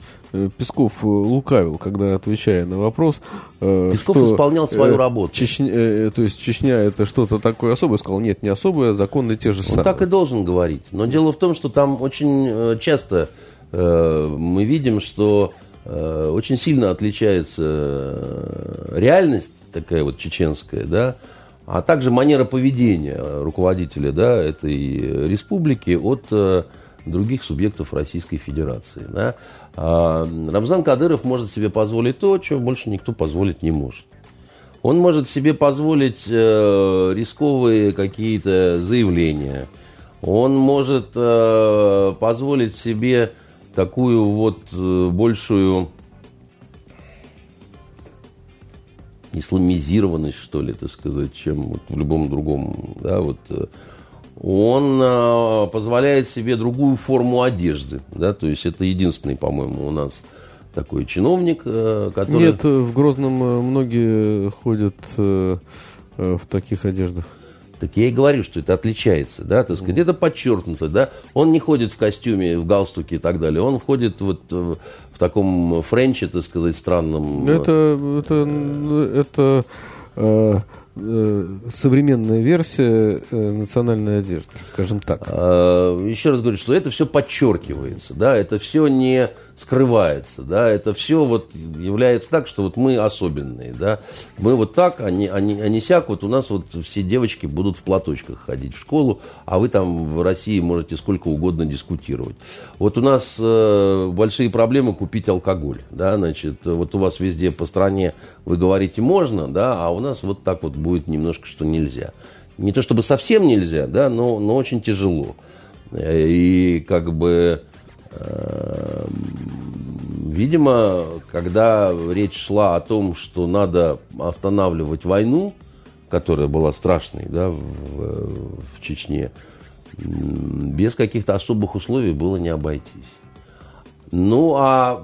[SPEAKER 1] Песков э, лукавил, когда отвечая на вопрос.
[SPEAKER 2] Э, Песков что, исполнял свою работу.
[SPEAKER 1] Чечня, то есть Чечня это что-то такое особое. Сказал, нет, не особое, законы те же самые.
[SPEAKER 2] Он так и должен говорить. Но дело в том, что там очень часто э, мы видим, что э, очень сильно отличается реальность такая вот чеченская, да, а также манера поведения руководителя да, этой республики от э, других субъектов Российской Федерации. Да. А Рамзан Кадыров может себе позволить то, чего больше никто позволить не может. Он может себе позволить э, рисковые какие-то заявления. Он может э, позволить себе такую вот э, большую исламизированность, что ли, так сказать, чем вот в любом другом, да, вот он э, позволяет себе другую форму одежды. Да? То есть это единственный, по-моему, у нас такой чиновник, э, который...
[SPEAKER 1] Нет, в Грозном э, многие ходят э, э, в таких одеждах.
[SPEAKER 2] Так я и говорю, что это отличается, да, так сказать, это подчеркнуто, да. Он не ходит в костюме, в галстуке и так далее, он входит вот в, таком френче, так сказать, странном.
[SPEAKER 1] Это, это, это э, Э, современная версия э, национальной одежды, скажем так.
[SPEAKER 2] А, еще раз говорю, что это все подчеркивается, да, это все не скрывается, да, это все вот является так, что вот мы особенные, да, мы вот так, они, они, они сяк, вот у нас вот все девочки будут в платочках ходить в школу, а вы там в России можете сколько угодно дискутировать. Вот у нас э, большие проблемы купить алкоголь, да, значит, вот у вас везде по стране вы говорите можно, да, а у нас вот так вот будет немножко, что нельзя. Не то чтобы совсем нельзя, да, но, но очень тяжело. И как бы Видимо, когда речь шла о том, что надо останавливать войну, которая была страшной да, в, в Чечне, без каких-то особых условий было не обойтись. Ну, а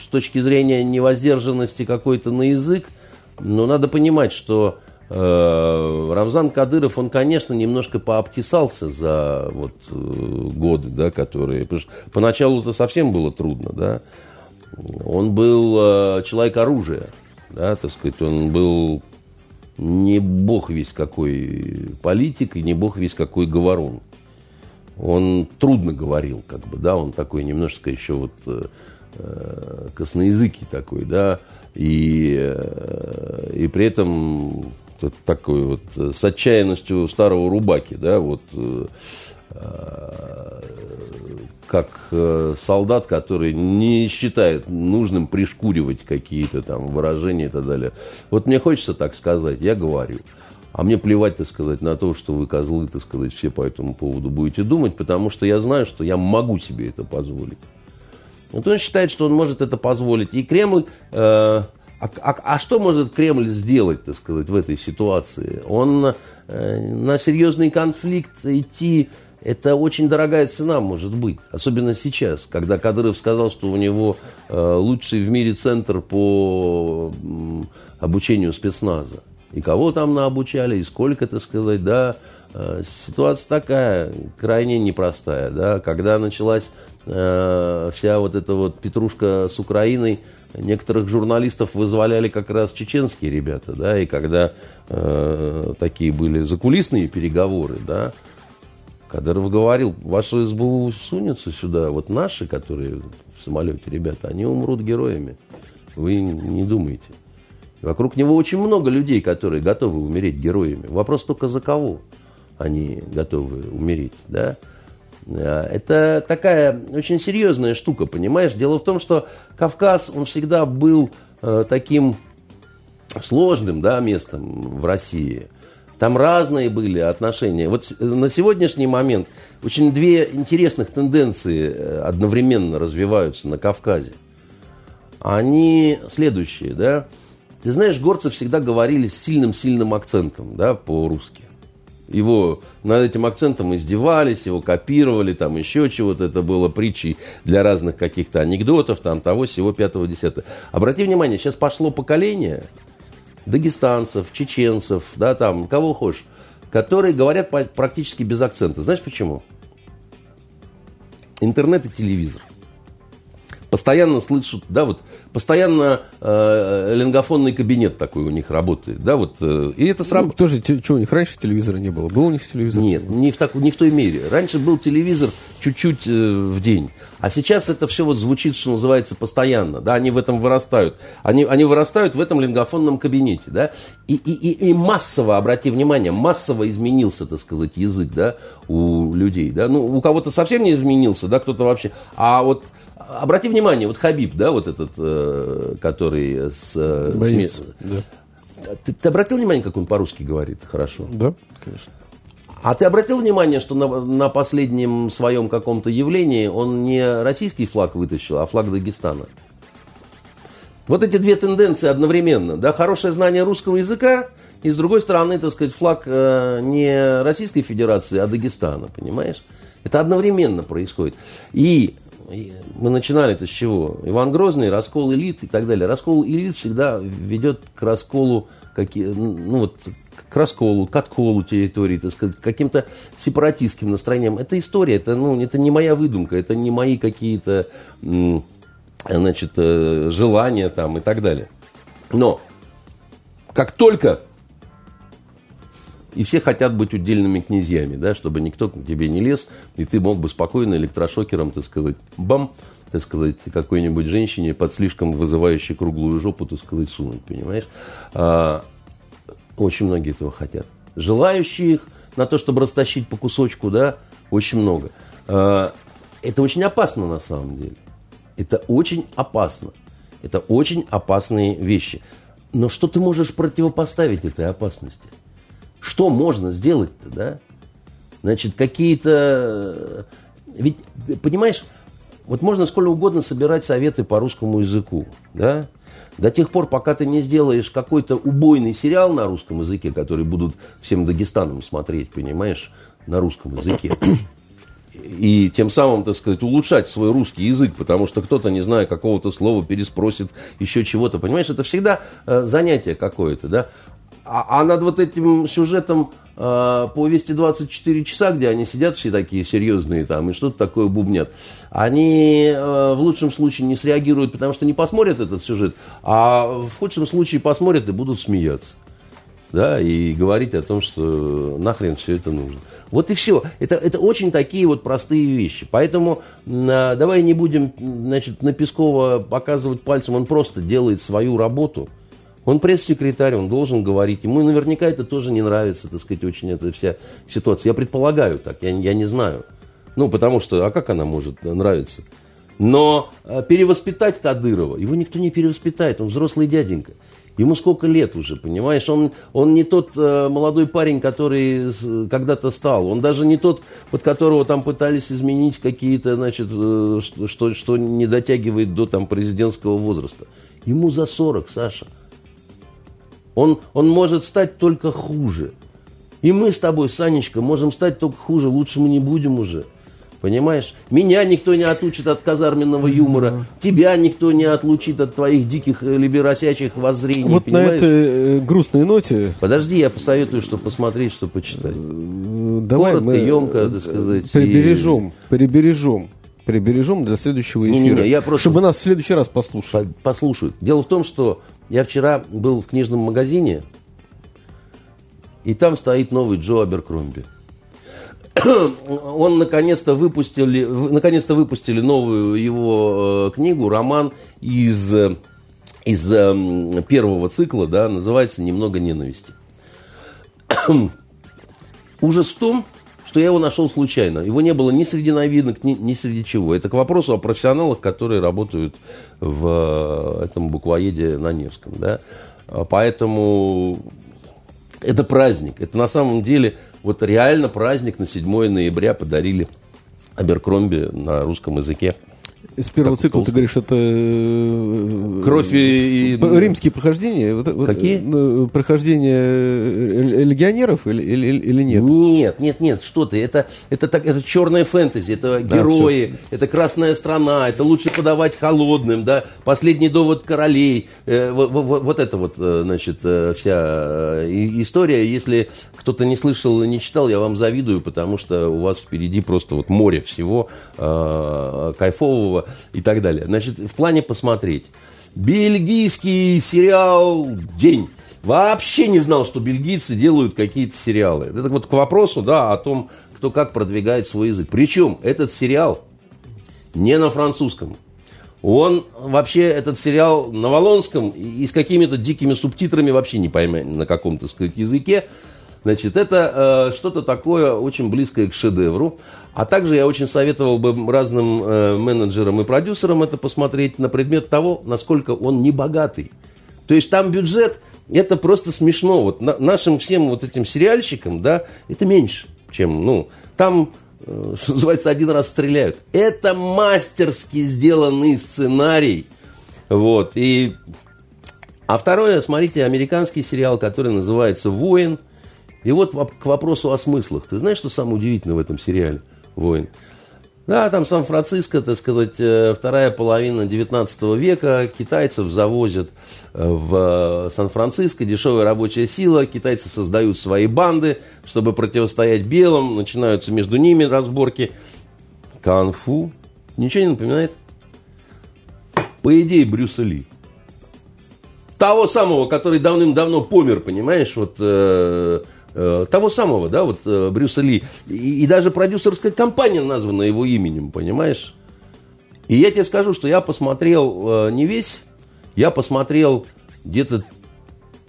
[SPEAKER 2] с точки зрения невоздержанности какой-то на язык, ну, надо понимать, что Рамзан Кадыров, он, конечно, немножко пообтесался за вот, э, годы, да, которые... Потому что поначалу это совсем было трудно, да. Он был э, человек оружия, да, так сказать, он был не бог весь какой политик и не бог весь какой говорун. Он трудно говорил, как бы, да, он такой немножечко еще вот э, э косноязыкий такой, да, и, э, и при этом такой вот с отчаянностью старого рубаки, да, вот э, как э, солдат, который не считает нужным пришкуривать какие-то там выражения и так далее. Вот мне хочется так сказать, я говорю. А мне плевать, так сказать, на то, что вы, козлы, так сказать, все по этому поводу будете думать, потому что я знаю, что я могу себе это позволить. Вот он считает, что он может это позволить. И Кремль... Э, а, а, а что может Кремль сделать, так сказать, в этой ситуации? Он э, на серьезный конфликт идти это очень дорогая цена может быть, особенно сейчас, когда Кадыров сказал, что у него э, лучший в мире центр по э, обучению спецназа. И кого там наобучали, и сколько, так сказать, да. Э, ситуация такая, крайне непростая, да. Когда началась э, вся вот эта вот петрушка с Украиной, некоторых журналистов вызволяли как раз чеченские ребята, да, и когда э, такие были закулисные переговоры, да, Кадыров говорил, ваши СБУ сунется сюда, вот наши, которые в самолете, ребята, они умрут героями. Вы не думайте. Вокруг него очень много людей, которые готовы умереть героями. Вопрос только за кого они готовы умереть, да? А, это такая очень серьезная штука, понимаешь? Дело в том, что Кавказ, он всегда был э, таким сложным да, местом в России – там разные были отношения. Вот на сегодняшний момент очень две интересных тенденции э, одновременно развиваются на Кавказе. Они следующие, да. Ты знаешь, горцы всегда говорили с сильным-сильным акцентом, да, по-русски. Его над этим акцентом издевались, его копировали, там еще чего-то. Это было притчей для разных каких-то анекдотов, там того, всего пятого, десятого. Обрати внимание, сейчас пошло поколение, дагестанцев, чеченцев, да, там, кого хочешь, которые говорят практически без акцента. Знаешь почему? Интернет и телевизор постоянно слышат, да, вот постоянно э, лингофонный кабинет такой у них работает, да, вот, э, и это сразу...
[SPEAKER 1] Ну, тоже, что, у них раньше телевизора не было? Был у них телевизор?
[SPEAKER 2] Нет, не в, так, не в той мере. Раньше был телевизор чуть-чуть э, в день, а сейчас это все вот звучит, что называется, постоянно, да, они в этом вырастают, они, они вырастают в этом лингофонном кабинете, да, и, и, и, и массово, обрати внимание, массово изменился, так сказать, язык, да, у людей, да, ну, у кого-то совсем не изменился, да, кто-то вообще, а вот обрати внимание, вот Хабиб, да, вот этот, э, который с...
[SPEAKER 1] Э, Боец, с... да.
[SPEAKER 2] Ты, ты обратил внимание, как он по-русски говорит хорошо?
[SPEAKER 1] Да, конечно.
[SPEAKER 2] А ты обратил внимание, что на, на последнем своем каком-то явлении он не российский флаг вытащил, а флаг Дагестана? Вот эти две тенденции одновременно. Да, хорошее знание русского языка, и с другой стороны, так сказать, флаг э, не Российской Федерации, а Дагестана, понимаешь? Это одновременно происходит. И мы начинали это с чего? Иван Грозный, раскол элит и так далее. Раскол элит всегда ведет к расколу, какие, ну вот, к расколу, к отколу территории, так сказать, к каким-то сепаратистским настроениям. Это история, это, ну, это не моя выдумка, это не мои какие-то, значит, э, желания там и так далее. Но как только и все хотят быть удельными князьями, да, чтобы никто к тебе не лез, и ты мог бы спокойно электрошокером, так сказать, бам, так сказать, какой-нибудь женщине под слишком вызывающей круглую жопу, так сказать, сунуть, понимаешь? А, очень многие этого хотят. Желающих на то, чтобы растащить по кусочку, да, очень много. А, это очень опасно на самом деле. Это очень опасно. Это очень опасные вещи. Но что ты можешь противопоставить этой опасности? Что можно сделать-то, да? Значит, какие-то... Ведь, понимаешь, вот можно сколько угодно собирать советы по русскому языку, да? До тех пор, пока ты не сделаешь какой-то убойный сериал на русском языке, который будут всем Дагестанам смотреть, понимаешь, на русском языке, и тем самым, так сказать, улучшать свой русский язык, потому что кто-то, не зная какого-то слова, переспросит еще чего-то. Понимаешь, это всегда э, занятие какое-то, да? А, а над вот этим сюжетом э, по 224 часа, где они сидят все такие серьезные там и что-то такое бубнят, они э, в лучшем случае не среагируют, потому что не посмотрят этот сюжет, а в худшем случае посмотрят и будут смеяться. Да, и говорить о том, что нахрен все это нужно. Вот и все. Это, это очень такие вот простые вещи. Поэтому э, давай не будем значит, на Пескова показывать пальцем. Он просто делает свою работу – он пресс-секретарь, он должен говорить. Ему наверняка это тоже не нравится, так сказать, очень эта вся ситуация. Я предполагаю так, я, я не знаю. Ну, потому что, а как она может нравиться? Но э, перевоспитать Кадырова, его никто не перевоспитает, он взрослый дяденька. Ему сколько лет уже, понимаешь? Он, он не тот э, молодой парень, который когда-то стал. Он даже не тот, под которого там пытались изменить какие-то, значит, э, что, что не дотягивает до там президентского возраста. Ему за 40, Саша. Он, он может стать только хуже. И мы с тобой, Санечка, можем стать только хуже. Лучше мы не будем уже. Понимаешь? Меня никто не отучит от казарменного юмора. Тебя никто не отлучит от твоих диких э, либеросячих воззрений.
[SPEAKER 1] Вот понимаешь? на этой э, грустной ноте...
[SPEAKER 2] Подожди, я посоветую, что посмотреть, что почитать.
[SPEAKER 1] Э, давай Коротко, мы
[SPEAKER 2] емко, так сказать.
[SPEAKER 1] Прибережем, и... прибережем прибережем для следующего эфира. Не, не, не, я просто... Чтобы нас в следующий раз послушали.
[SPEAKER 2] Послушают. Дело в том, что я вчера был в книжном магазине, и там стоит новый Джо Аберкромби. Он наконец-то выпустили, наконец-то выпустили новую его э, книгу, роман из, из э, первого цикла, да, называется «Немного ненависти». Ужас в том, что я его нашел случайно. Его не было ни среди новинок, ни, ни среди чего. Это к вопросу о профессионалах, которые работают в э, этом буквоеде на Невском. Да? Поэтому это праздник. Это на самом деле вот реально праздник на 7 ноября подарили Аберкромби на русском языке.
[SPEAKER 1] Из первого как цикла толстый. ты говоришь, это э,
[SPEAKER 2] кровь и,
[SPEAKER 1] римские прохождения.
[SPEAKER 2] Какие?
[SPEAKER 1] Ну, прохождения легионеров или, или, или нет?
[SPEAKER 2] Нет, нет, нет, что ты? Это это так, это черная фэнтези, это герои, а, это красная страна, это лучше подавать холодным, да. Последний довод королей, э, вот, вот, вот это вот, э, значит, э, вся история. Если кто-то не слышал и не читал, я вам завидую, потому что у вас впереди просто вот море всего э, кайфового и так далее. Значит, в плане посмотреть. Бельгийский сериал «День». Вообще не знал, что бельгийцы делают какие-то сериалы. Это вот к вопросу, да, о том, кто как продвигает свой язык. Причем этот сериал не на французском. Он вообще, этот сериал на Волонском и с какими-то дикими субтитрами вообще не поймет на каком, то сказать, языке. Значит, это э, что-то такое очень близкое к шедевру. А также я очень советовал бы разным э, менеджерам и продюсерам это посмотреть на предмет того, насколько он не богатый. То есть там бюджет, это просто смешно. Вот на, нашим всем вот этим сериальщикам, да, это меньше, чем, ну, там, э, что называется, один раз стреляют. Это мастерски сделанный сценарий. Вот, и... А второе, смотрите, американский сериал, который называется «Воин», и вот к вопросу о смыслах. Ты знаешь, что самое удивительное в этом сериале «Воин»? Да, там Сан-Франциско, так сказать, э, вторая половина 19 века, китайцев завозят э, в э, Сан-Франциско, дешевая рабочая сила, китайцы создают свои банды, чтобы противостоять белым, начинаются между ними разборки. Канфу ничего не напоминает? По идее, Брюса Ли. Того самого, который давным-давно помер, понимаешь, вот... Э, того самого, да, вот э, Брюса Ли. И, и даже продюсерская компания названа его именем, понимаешь? И я тебе скажу, что я посмотрел э, не весь, я посмотрел где-то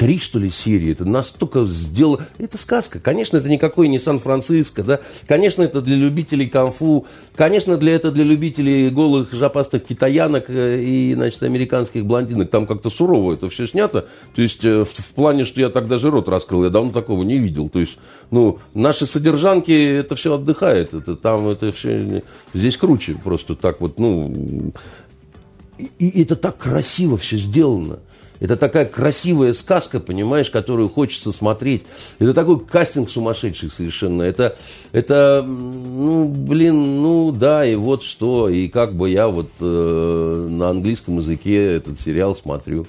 [SPEAKER 2] три, что ли, серии. Это настолько сделано... Это сказка. Конечно, это никакой не Сан-Франциско, да. Конечно, это для любителей конфу. Конечно, для это для любителей голых жопастых китаянок э, и, значит, американских блондинок. Там как-то сурово это все снято. То есть, э, в, в плане, что я тогда же рот раскрыл, я давно такого не видел. То есть, ну, наши содержанки, это все отдыхает. Это там, это все... Здесь круче просто так вот, ну... И, и это так красиво все сделано. Это такая красивая сказка, понимаешь, которую хочется смотреть. Это такой кастинг сумасшедший совершенно. Это, это ну, блин, ну да, и вот что. И как бы я вот э, на английском языке этот сериал смотрю.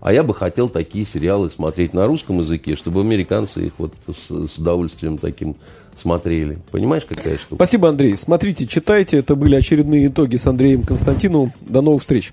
[SPEAKER 2] А я бы хотел такие сериалы смотреть на русском языке, чтобы американцы их вот с, с удовольствием таким смотрели. Понимаешь, какая штука?
[SPEAKER 1] Спасибо, Андрей. Смотрите, читайте. Это были очередные итоги с Андреем Константиновым. До новых встреч.